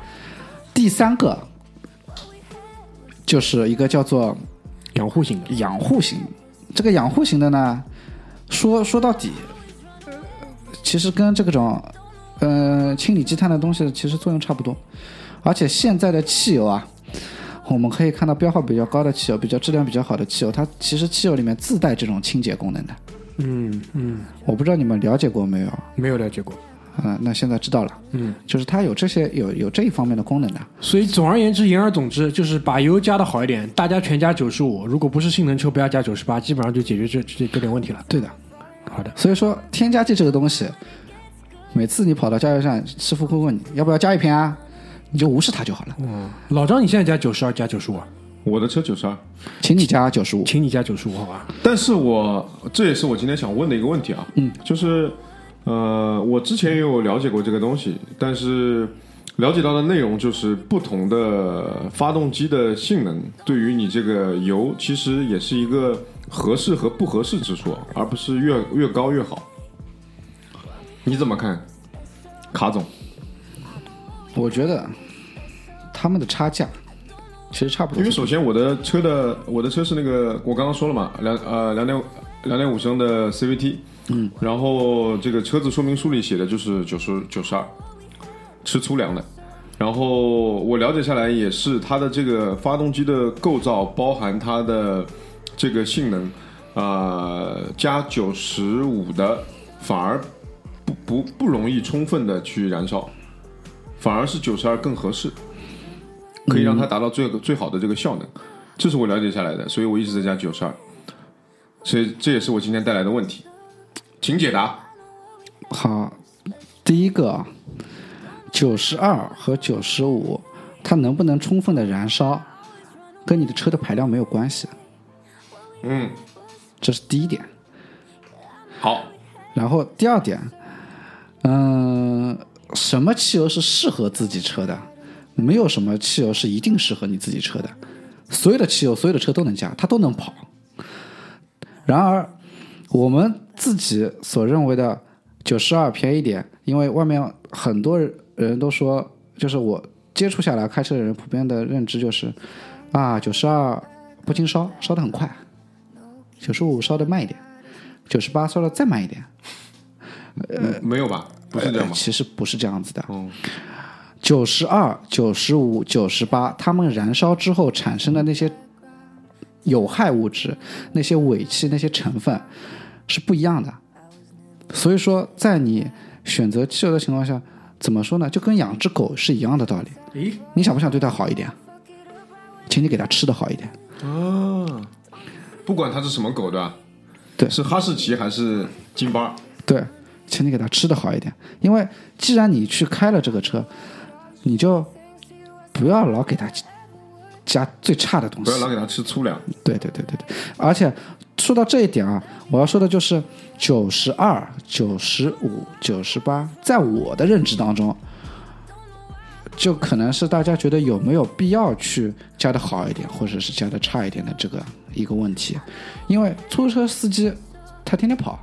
第三个就是一个叫做养护型的。养护型，这个养护型的呢，说说到底，其实跟这种呃清理积碳的东西其实作用差不多，而且现在的汽油啊，我们可以看到标号比较高的汽油，比较质量比较好的汽油，它其实汽油里面自带这种清洁功能的。嗯嗯，我不知道你们了解过没有？没有了解过。啊、那现在知道了，嗯，就是它有这些有有这一方面的功能的。所以总而言之，言而总之，就是把油加的好一点，大家全加九十五，如果不是性能车，不要加九十八，基本上就解决这这这点问题了。对的，好的，所以说添加剂这个东西，每次你跑到加油站，师傅会问你要不要加一瓶啊，你就无视他就好了，嗯，老张，你现在加九十二加九十五，我的车九十二。请你加九十五。请你加九十五，好吧？但是我这也是我今天想问的一个问题啊，嗯，就是呃，我之前也有了解过这个东西，但是了解到的内容就是不同的发动机的性能对于你这个油其实也是一个合适和不合适之处，而不是越越高越好。你怎么看，卡总？我觉得他们的差价其实差不多。因为首先我的车的我的车是那个我刚刚说了嘛，两呃两点两点五升的 CVT，嗯，然后这个车子说明书里写的就是九十九十二，吃粗粮的。然后我了解下来也是它的这个发动机的构造，包含它的这个性能，呃，加九十五的反而不不不容易充分的去燃烧，反而是九十二更合适。可以让它达到最最好的这个效能，这是我了解下来的，所以我一直在加九十二，所以这也是我今天带来的问题，请解答。好，第一个九十二和九十五，它能不能充分的燃烧，跟你的车的排量没有关系，嗯，这是第一点。好，然后第二点，嗯、什么汽油是适合自己车的？没有什么汽油是一定适合你自己车的，所有的汽油，所有的车都能加，它都能跑。然而，我们自己所认为的九十二便宜点，因为外面很多人都说，就是我接触下来开车的人普遍的认知就是，啊，九十二不经烧，烧得很快，九十五烧得慢一点，九十八烧得再慢一点。呃没有吧？不是这样呃吗？其实不是这样子的。嗯，九十二、九十五、九十八，它们燃烧之后产生的那些有害物质、那些尾气、那些成分是不一样的。所以说，在你选择汽油的情况下，怎么说呢？就跟养只狗是一样的道理。诶，你想不想对它好一点？请你给它吃的好一点。啊，不管它是什么狗对吧？对是哈士奇还是金巴？对，请你给它吃的好一点，因为既然你去开了这个车，你就不要老给它加最差的东西不要。老给它吃粗粮。对对对对对，而且说到这一点啊，我要说的就是九十二、九十五、九十八，在我的认知当中，就可能是大家觉得有没有必要去加的好一点，或者是加的差一点的这个一个问题，因为出租车司机他天天跑，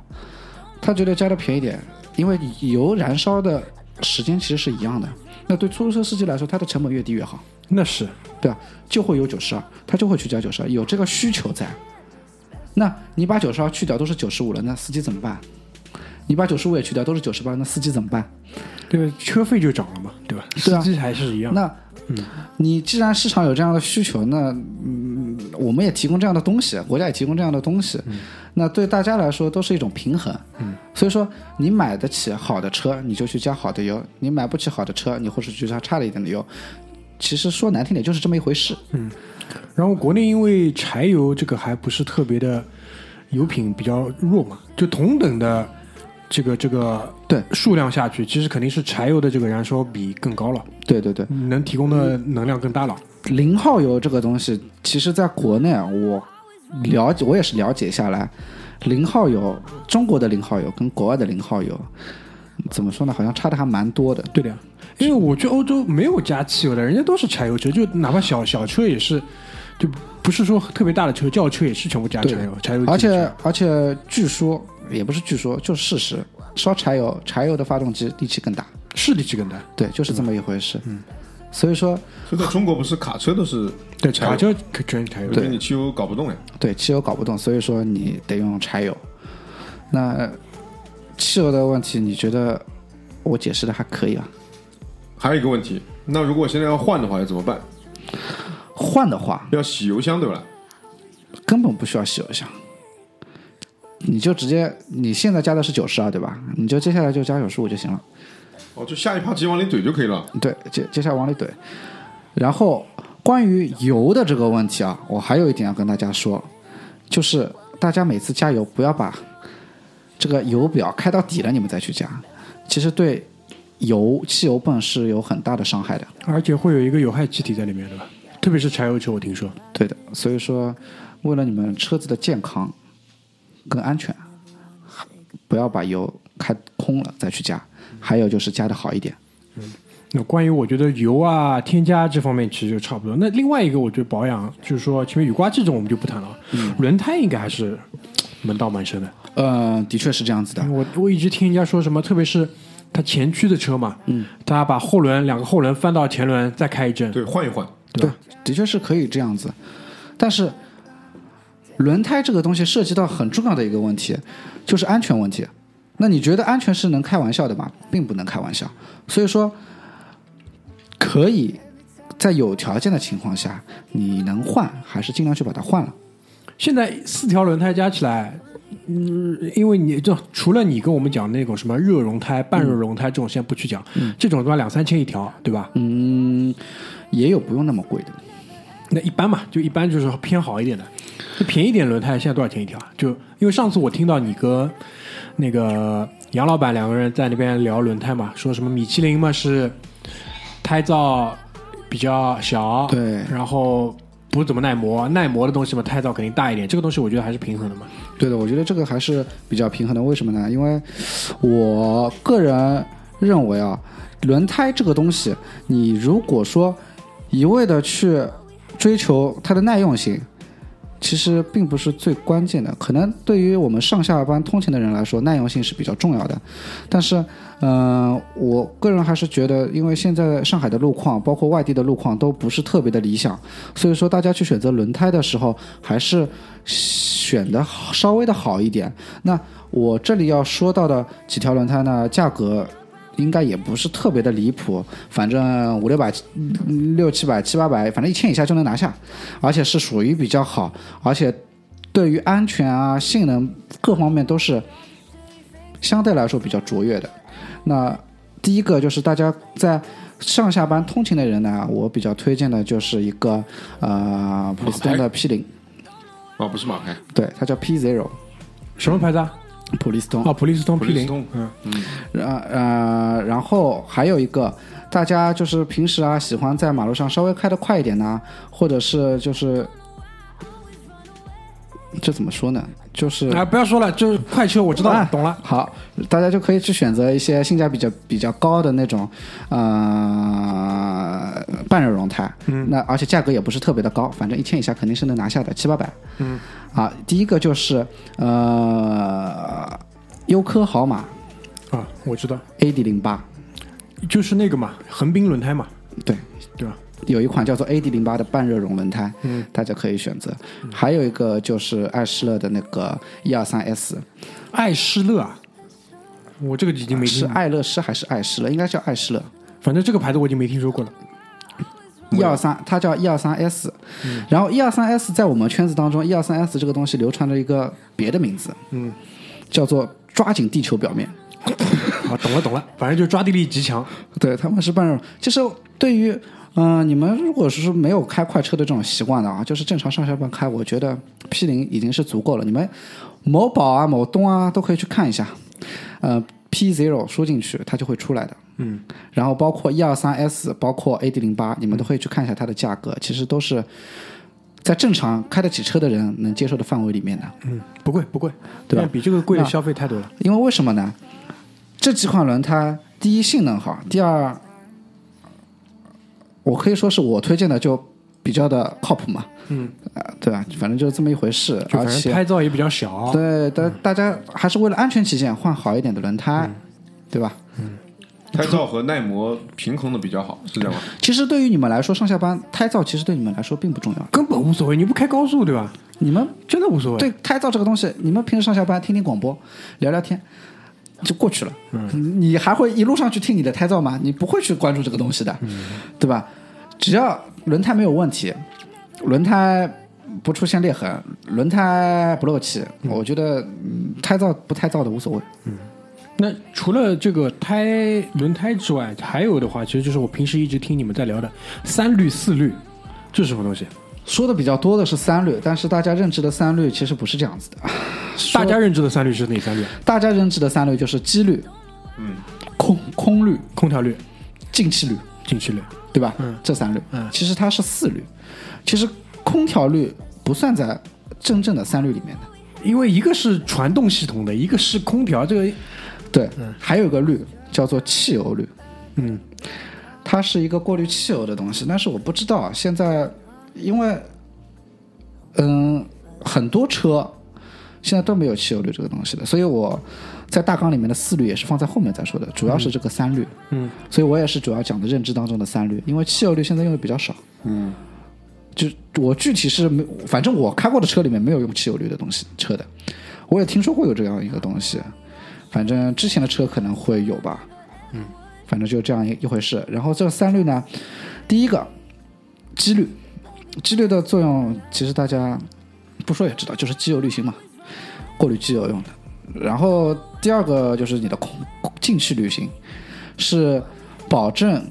他觉得加的便宜点，因为油燃烧的时间其实是一样的，那对出租车司机来说，它的成本越低越好。那是对吧？就会有九十二，他就会去加九十二，有这个需求在。那你把九十二去掉，都是九十五了，那司机怎么办？你把九十五也去掉，都是九十八，那司机怎么办？对吧？车费就涨了嘛，对吧？对啊司机还是一样。那，你既然市场有这样的需求，那嗯，我们也提供这样的东西，国家也提供这样的东西，那对大家来说都是一种平衡。嗯，所以说你买得起好的车，你就去加好的油；你买不起好的车，你或者去加差了一点的油。其实说难听点，就是这么一回事。然后国内因为柴油这个还不是特别的油品比较弱嘛，就同等的这个这个对数量下去，其实肯定是柴油的这个燃烧比更高了，对对对，能提供的能量更大了。零号油这个东西，其实在国内啊我了解，我也是了解下来，零号油，中国的零号油跟国外的零号油，怎么说呢？好像差的还蛮多的。对的呀，因为我去欧洲没有加汽油的，人家都是柴油车，就哪怕小小车也是，就不是说特别大的车，轿车也是全部加柴油，柴油。而且而且据说也不是据说，就是事实，烧柴油，柴油的发动机力气更大，是力气更大。对，就是这么一回事。嗯，所以说所以在中国不是卡车都是对，柴油卡车可全是柴油。因为你汽油搞不动呀。对汽油搞不动，所以说你得用柴油。那汽油的问题，你觉得我解释的还可以啊？还有一个问题，那如果现在要换的话要怎么办？换的话，要洗油箱对吧？根本不需要洗油箱，你就直接你现在加的是九十二对吧？你就接下来就加九十五就行了。哦，就下一趴直接往里怼就可以了。对，接接下来往里怼。然后关于油的这个问题啊，我还有一点要跟大家说，就是大家每次加油不要把这个油表开到底了，你们再去加，其实对油汽油泵是有很大的伤害的。而且会有一个有害气体在里面，对吧？特别是柴油车，我听说。对的，所以说为了你们车子的健康跟安全，不要把油开空了再去加。还有就是加的好一点。嗯那关于我觉得油啊、添加这方面其实就差不多。那另外一个，我觉得保养就是说，前面雨刮这种我们就不谈了，轮胎应该还是门道蛮深的。呃，的确是这样子的。我我一直听人家说什么，特别是他前驱的车嘛，嗯，他把后轮两个后轮翻到前轮再开一阵，对，换一换。对，的确是可以这样子，但是轮胎这个东西涉及到很重要的一个问题，就是安全问题。那你觉得安全是能开玩笑的吗？并不能开玩笑。所以说，可以在有条件的情况下，你能换还是尽量去把它换了。现在四条轮胎加起来，嗯，因为你就除了你跟我们讲那种什么热熔胎、半热熔胎这种，先不去讲，这种的话两三千一条，对吧？嗯，也有不用那么贵的。那一般嘛，就一般就是偏好一点的，就便宜点轮胎现在多少钱一条？就因为上次我听到你跟那个杨老板两个人在那边聊轮胎嘛，说什么米其林嘛是胎噪比较小，对然后不怎么耐磨，耐磨的东西嘛胎噪肯定大一点，这个东西我觉得还是平衡的嘛。对的，我觉得这个还是比较平衡的。为什么呢？因为我个人认为啊，轮胎这个东西，你如果说一味的去追求它的耐用性，其实并不是最关键的。可能对于我们上下班通勤的人来说，耐用性是比较重要的。但是，嗯、我个人还是觉得，因为现在上海的路况，包括外地的路况都不是特别的理想，所以说大家去选择轮胎的时候，还是选的稍微的好一点。那我这里要说到的几条轮胎呢，价格应该也不是特别的离谱，反正五六百、六七百、七八百，反正一千以下就能拿下，而且是属于比较好，而且对于安全啊、性能各方面都是相对来说比较卓越的。那第一个就是大家在上下班通勤的人呢，我比较推荐的就是一个呃普利司通的 P 零，哦，不是马牌，对，它叫 P Zero 什么牌子啊？普利司通。啊，普利司通 P 零利司通。嗯，呃呃，然后还有一个，大家就是平时啊喜欢在马路上稍微开的快一点呐、或者是就是这怎么说呢？就是啊，不要说了，就是快车，我知道了啊，懂了。好，大家就可以去选择一些性价比较比较高的那种，呃，半热熔胎。嗯，那而且价格也不是特别的高，反正一千以下肯定是能拿下的，七八百。嗯，啊，第一个就是呃，优科豪马啊，我知道，AD 零八，就是那个嘛，横滨轮胎嘛，对，对吧？有一款叫做 AD 零八的半热熔轮胎，嗯，大家可以选择。还有一个就是爱施乐的那个一二三 S，爱施乐啊，我这个已经没听，是爱乐施还是爱施乐？应该叫爱施乐。反正这个牌子我已经没听说过了。一二三，它叫一二三 S，、然后一二三 S 在我们圈子当中，一二三 S 这个东西流传着一个别的名字，嗯，叫做抓紧地球表面。(laughs) 啊，懂了懂了，反正就是抓地力极强。对，他们是半热。就是对于嗯、呃你们如果是没有开快车的这种习惯的啊，就是正常上下班开，我觉得 P 零已经是足够了。你们某宝啊、某东啊都可以去看一下，呃，P Zero 输进去它就会出来的。嗯，然后包括一二三 S，包括 AD 零八，你们都可以去看一下它的价格，其实都是在正常开得起车的人能接受的范围里面的。嗯，不贵不贵，对吧比这个贵的消费太多了。因为为什么呢？这几款轮胎，第一性能好，第二，我可以说是我推荐的就比较的靠谱嘛，嗯，啊、对吧？反正就是这么一回事，而且胎噪也比较小。对，大大家还是为了安全起见，换好一点的轮胎，对吧？嗯胎噪和耐磨平衡的比较好，是这样吗？(laughs) 其实对于你们来说，上下班胎噪其实对你们来说并不重要，根本无所谓，你不开高速对吧？你们真的无所谓。对胎噪这个东西，你们平时上下班听听广播，聊聊天。就过去了，你还会一路上去听你的胎噪吗？你不会去关注这个东西的，对吧？只要轮胎没有问题，轮胎不出现裂痕，轮胎不漏气，我觉得、嗯胎噪不胎噪的无所谓。嗯那除了这个胎轮胎之外，还有的话，其实就是我平时一直听你们在聊的三滤四滤，这是什么东西？说的比较多的是三滤，但是大家认知的三滤其实不是这样子的。大家认知的三滤是哪三滤？大家认知的三滤就是机滤、嗯，空空滤、空调滤、进气滤，进气滤。对吧？嗯这三滤，嗯其实它是四滤，其实空调滤不算在真正的三滤里面的。因为一个是传动系统的，一个是空调，这个对，嗯还有一个滤叫做汽油滤，嗯它是一个过滤汽油的东西，但是我不知道现在，因为嗯很多车现在都没有汽油滤这个东西的，所以我在大纲里面的四滤也是放在后面再说的，主要是这个三滤，嗯，所以我也是主要讲的认知当中的三滤，因为汽油滤现在用的比较少，嗯，就我具体是没，反正我开过的车里面没有用汽油滤的东西车的，我也听说过有这样一个东西，反正之前的车可能会有吧，嗯，反正就这样一一回事。然后这三滤呢，第一个机滤，机滤的作用其实大家不说也知道，就是机油滤芯嘛，过滤机油用的。然后第二个就是你的空进气滤芯，是保证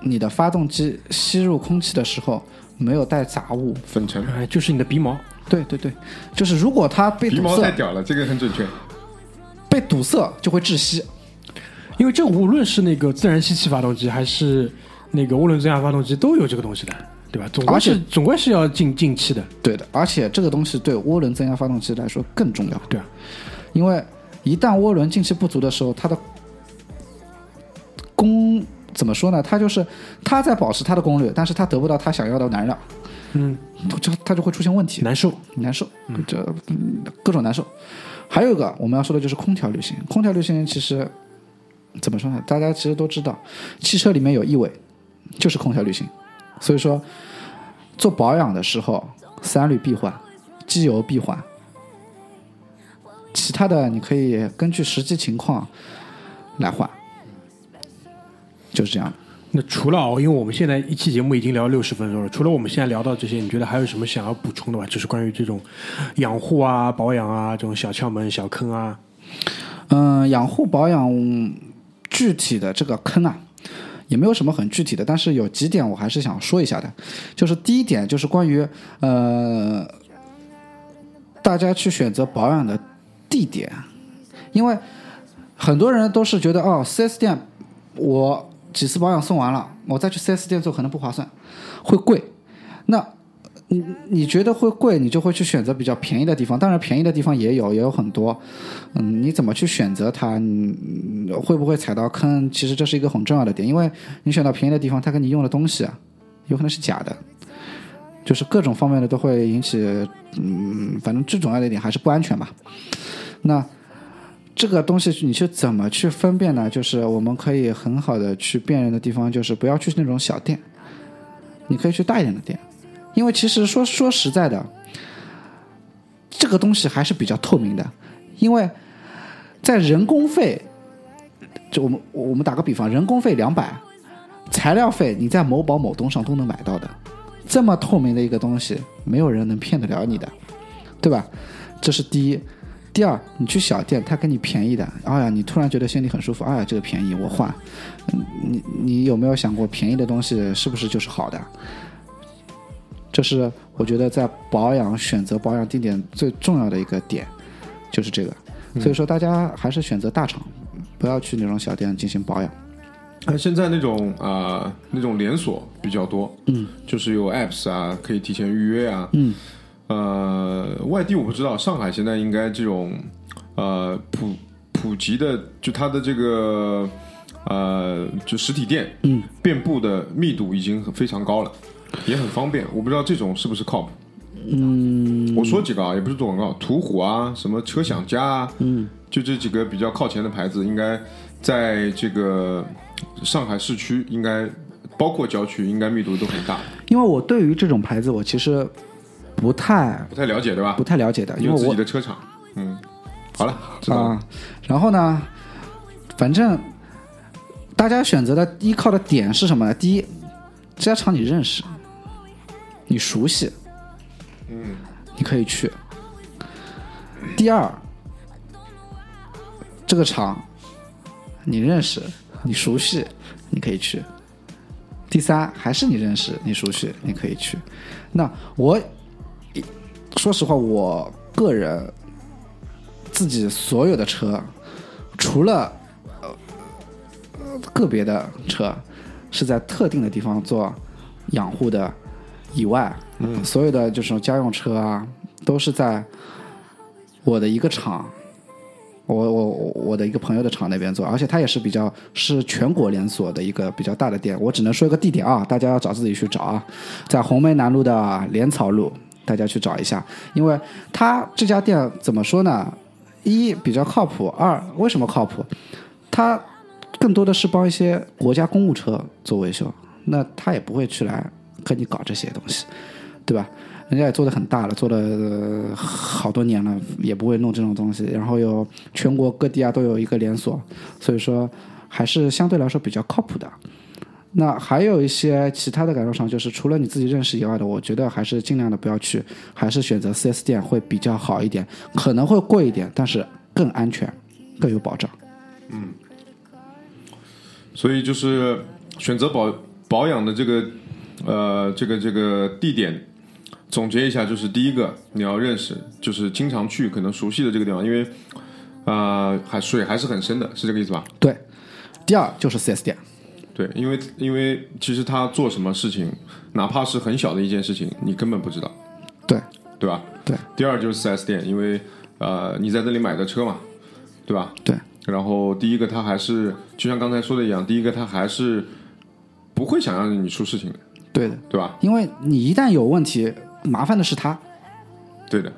你的发动机吸入空气的时候没有带杂物。粉尘，哎，就是你的鼻毛，对对对，就是如果它被鼻堵塞，毛太屌了，这个很准确。被堵塞就会窒息。因为这无论是那个自然吸气发动机，还是那个涡轮增压发动机，都有这个东西的，对吧？总归而且是总归是要进进气的，对的，而且这个东西对涡轮增压发动机来说更重要，对啊，因为一旦涡轮进气不足的时候，它的功怎么说呢？它就是它在保持它的功率，但是它得不到它想要的燃料，嗯，就它就会出现问题。难受。难受，这嗯各种难受。还有一个我们要说的就是空调滤芯，空调滤芯其实怎么说呢？大家其实都知道，汽车里面有异味，就是空调滤芯。所以说，做保养的时候，三滤必换，机油必换，其他的你可以根据实际情况来换，就是这样。那除了哦，因为我们现在一期节目已经聊六十分钟了，除了我们现在聊到这些，你觉得还有什么想要补充的吗？就是关于这种养护啊、保养啊这种小窍门、小坑啊。嗯，养护保养具体的这个坑啊，也没有什么很具体的，但是有几点我还是想说一下的。就是第一点就是关于呃，大家去选择保养的地点，因为很多人都是觉得哦，4S 店我几次保养送完了，我再去 4S 店做可能不划算，会贵。那你你觉得会贵，你就会去选择比较便宜的地方。当然，便宜的地方也有，也有很多。嗯，你怎么去选择它？嗯会不会踩到坑？其实这是一个很重要的点，因为你选到便宜的地方，它跟你用的东西啊，有可能是假的，就是各种方面的都会引起。嗯，反正最重要的一点还是不安全吧。那这个东西你去怎么去分辨呢？就是我们可以很好的去辨认的地方，就是不要去那种小店，你可以去大一点的店。因为其实说说实在的，这个东西还是比较透明的，因为在人工费，就我们我们打个比方，人工费两百，材料费你在某宝某东上都能买到的，这么透明的一个东西，没有人能骗得了你的，对吧？这是第一。第二，你去小店，他给你便宜的，哎呀，你突然觉得心里很舒服，哎呀，这个便宜我换，你你有没有想过，便宜的东西是不是就是好的？这是我觉得在保养选择保养地点最重要的一个点，就是这个。所以说，大家还是选择大厂，不要去那种小店进行保养。那现在那种啊、那种连锁比较多，嗯，就是有 apps 啊，可以提前预约啊，嗯，呃，外地我不知道，上海现在应该这种呃普普及的，就它的这个呃就实体店，嗯，遍布的密度已经非常高了，也很方便。我不知道这种是不是靠谱。嗯，我说几个啊，也不是做广告，途虎啊，什么车享家啊，嗯，就这几个比较靠前的牌子，应该在这个上海市区，应该包括郊区，应该密度都很大。因为我对于这种牌子，我其实不太不太了解对吧不？太了解的，因为我己的车厂，嗯，好了，知道了。啊，然后呢，反正大家选择的依靠的点是什么呢？第一，这家厂你认识，你熟悉，嗯，你可以去。第二，这个厂你认识，你熟悉，你可以去。第三，还是你认识，你熟悉，你可以去。那我说实话，我个人自己所有的车，除了呃呃个别的车是在特定的地方做养护的以外，嗯，所有的就是家用车啊，都是在我的一个厂，我我我我的一个朋友的厂那边做，而且它也是比较是全国连锁的一个比较大的店。我只能说一个地点啊，大家要找自己去找啊，在红梅南路的莲草路，大家去找一下，因为它这家店怎么说呢？一比较靠谱，二为什么靠谱？它更多的是帮一些国家公务车做维修，那他也不会去来跟你搞这些东西，对吧？人家也做的很大了，做了、好多年了，也不会弄这种东西。然后有全国各地啊都有一个连锁，所以说还是相对来说比较靠谱的。那还有一些其他的改装厂，就是除了你自己认识以外的，我觉得还是尽量的不要去，还是选择 4S 店会比较好一点，可能会贵一点，但是更安全，更有保障。嗯所以就是选择保保养的这个呃这个这个地点，总结一下，就是第一个你要认识，就是经常去可能熟悉的这个地方，因为啊、呃还水还是很深的，是这个意思吧？对，第二就是四 S 店，对，因为因为其实他做什么事情，哪怕是很小的一件事情，你根本不知道，对对吧？对第二就是四 S 店，因为呃你在这里买的车嘛，对吧？对然后第一个，他还是就像刚才说的一样，第一个他还是不会想让你出事情的，对的，对吧？因为你一旦有问题，麻烦的是他，对的。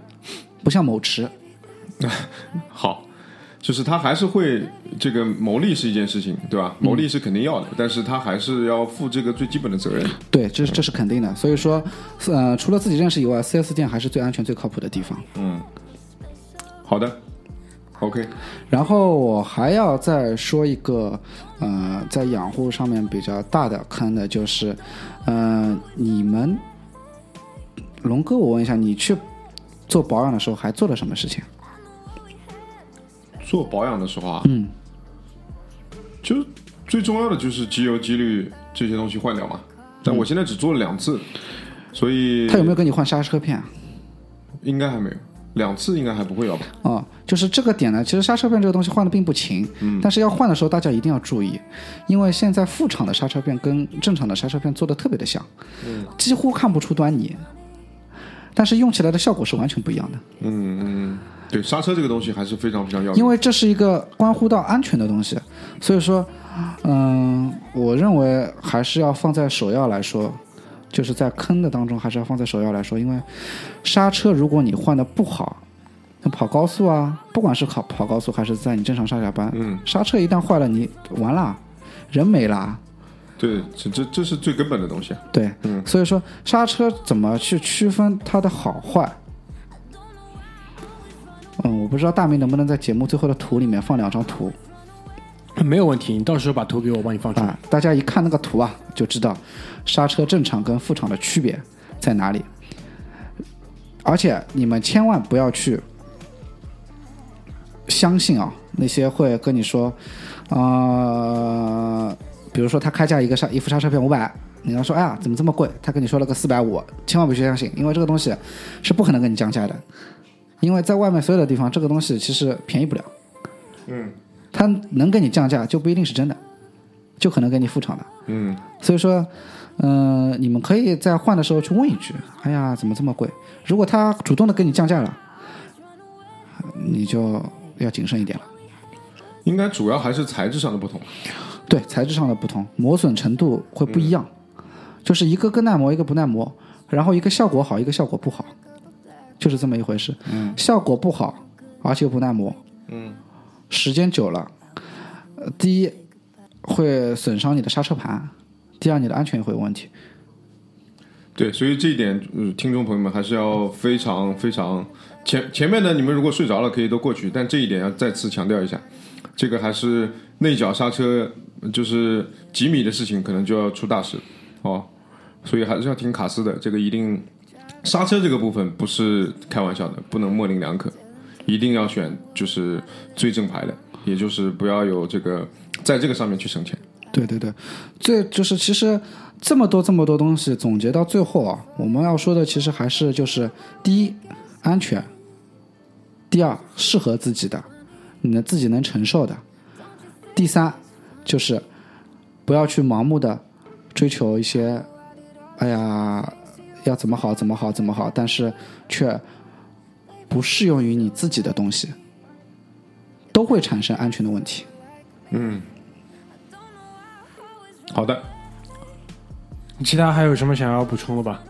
不像某驰，(laughs) 好，就是他还是会这个牟利是一件事情，对吧？牟利是肯定要的，但是他还是要负这个最基本的责任。对，这是这是肯定的。所以说，呃，除了自己认识以外四 S 店还是最安全、最靠谱的地方。嗯，好的，OK，然后我还要再说一个，呃，在养护上面比较大的坑的就是，呃，你们龙哥，我问一下，你去做保养的时候还做了什么事情？做保养的时候啊，嗯，就最重要的就是机油、机滤这些东西换掉嘛。但我现在只做了两次，所以他有没有跟你换刹车片啊？应该还没有，两次应该还不会有吧？哦，就是这个点呢，其实刹车片这个东西换的并不勤，嗯，但是要换的时候大家一定要注意，因为现在副厂的刹车片跟正常的刹车片做的特别的像，嗯，几乎看不出端倪，但是用起来的效果是完全不一样的，嗯嗯，对，刹车这个东西还是非常非常要。因为这是一个关乎到安全的东西，所以说，嗯，我认为还是要放在首要来说，就是在坑的当中还是要放在首要来说，因为刹车如果你换的不好，那跑高速啊，不管是跑跑高速还是在你正常上下班，嗯，刹车一旦坏了，你完了，人没了。对，这这这是最根本的东西啊。对，嗯所以说刹车怎么去区分它的好坏？嗯，我不知道大明能不能在节目最后的图里面放两张图没有问题，你到时候把图给我，我帮你放出来。啊，大家一看那个图啊，就知道刹车正常跟副厂的区别在哪里。而且你们千万不要去相信啊，那些会跟你说，呃，比如说他开价一个刹一副刹车片五百，你要说哎呀怎么这么贵？他跟你说了个四百五，千万不去相信，因为这个东西是不可能跟你降价的，因为在外面所有的地方，这个东西其实便宜不了。嗯他能给你降价就不一定是真的，就可能给你副厂的。嗯，所以说，嗯、你们可以在换的时候去问一句：“哎呀，怎么这么贵？”如果他主动的给你降价了，你就要谨慎一点了。应该主要还是材质上的不同。对，材质上的不同，磨损程度会不一样，就是一个更耐磨，一个不耐磨，然后一个效果好，一个效果不好，就是这么一回事。嗯，效果不好，而且又不耐磨，嗯，时间久了，呃，第一会损伤你的刹车盘，第二你的安全也会有问题。对，所以这一点，嗯，听众朋友们还是要非常非常前前面的你们如果睡着了可以都过去，但这一点要再次强调一下，这个还是内脚刹车就是几米的事情，可能就要出大事哦，所以还是要听卡斯的，这个一定刹车这个部分不是开玩笑的，不能模棱两可，一定要选就是最正牌的，也就是不要有这个在这个上面去省钱。对对对，最就是其实这么多这么多东西总结到最后啊，我们要说的其实还是就是第一安全，第二适合自己的，你能自己能承受的，第三就是不要去盲目的追求一些，哎呀要怎么好怎么好怎么好，但是却不适用于你自己的东西，都会产生安全的问题。嗯，好的，其他还有什么想要补充的吧？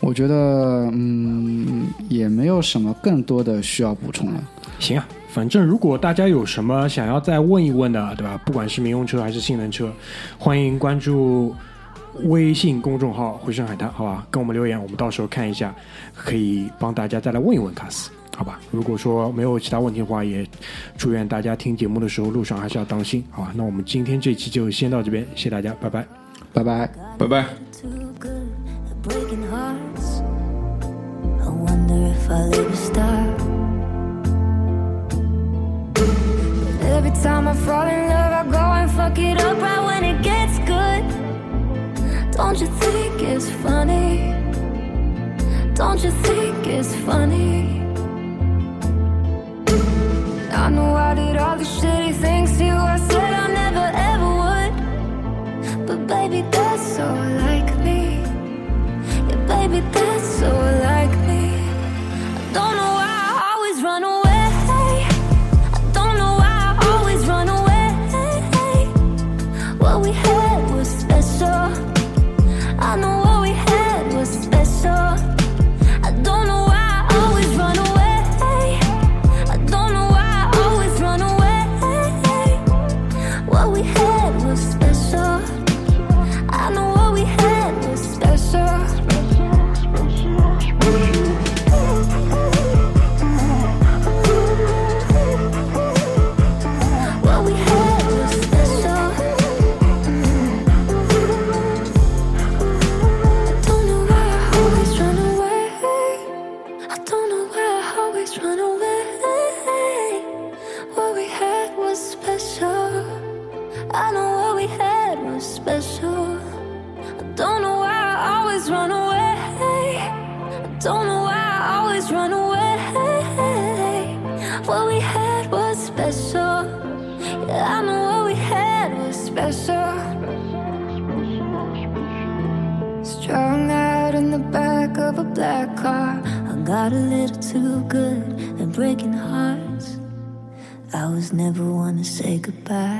我觉得，嗯，也没有什么更多的需要补充了。行啊，反正如果大家有什么想要再问一问的，对吧？不管是民用车还是性能车，欢迎关注微信公众号“回声海滩”，好吧？跟我们留言，我们到时候看一下，可以帮大家再来问一问卡斯，好吧？如果说没有其他问题的话，也祝愿大家听节目的时候路上还是要当心，好吧？那我们今天这期就先到这边，谢谢大家，拜拜。拜拜。拜拜。too good at breaking hearts. I wonder if I'll ever stop. Every time I fall in love, I go and fuck it up right when it gets good. Don't you think it's funny? Don't you think it's funny? Know I did all the shitty things to you. I said I never ever would. But baby, that's so like me. Yeah, baby, that's so like me. I don't know breaking hearts. I was never one to say goodbye.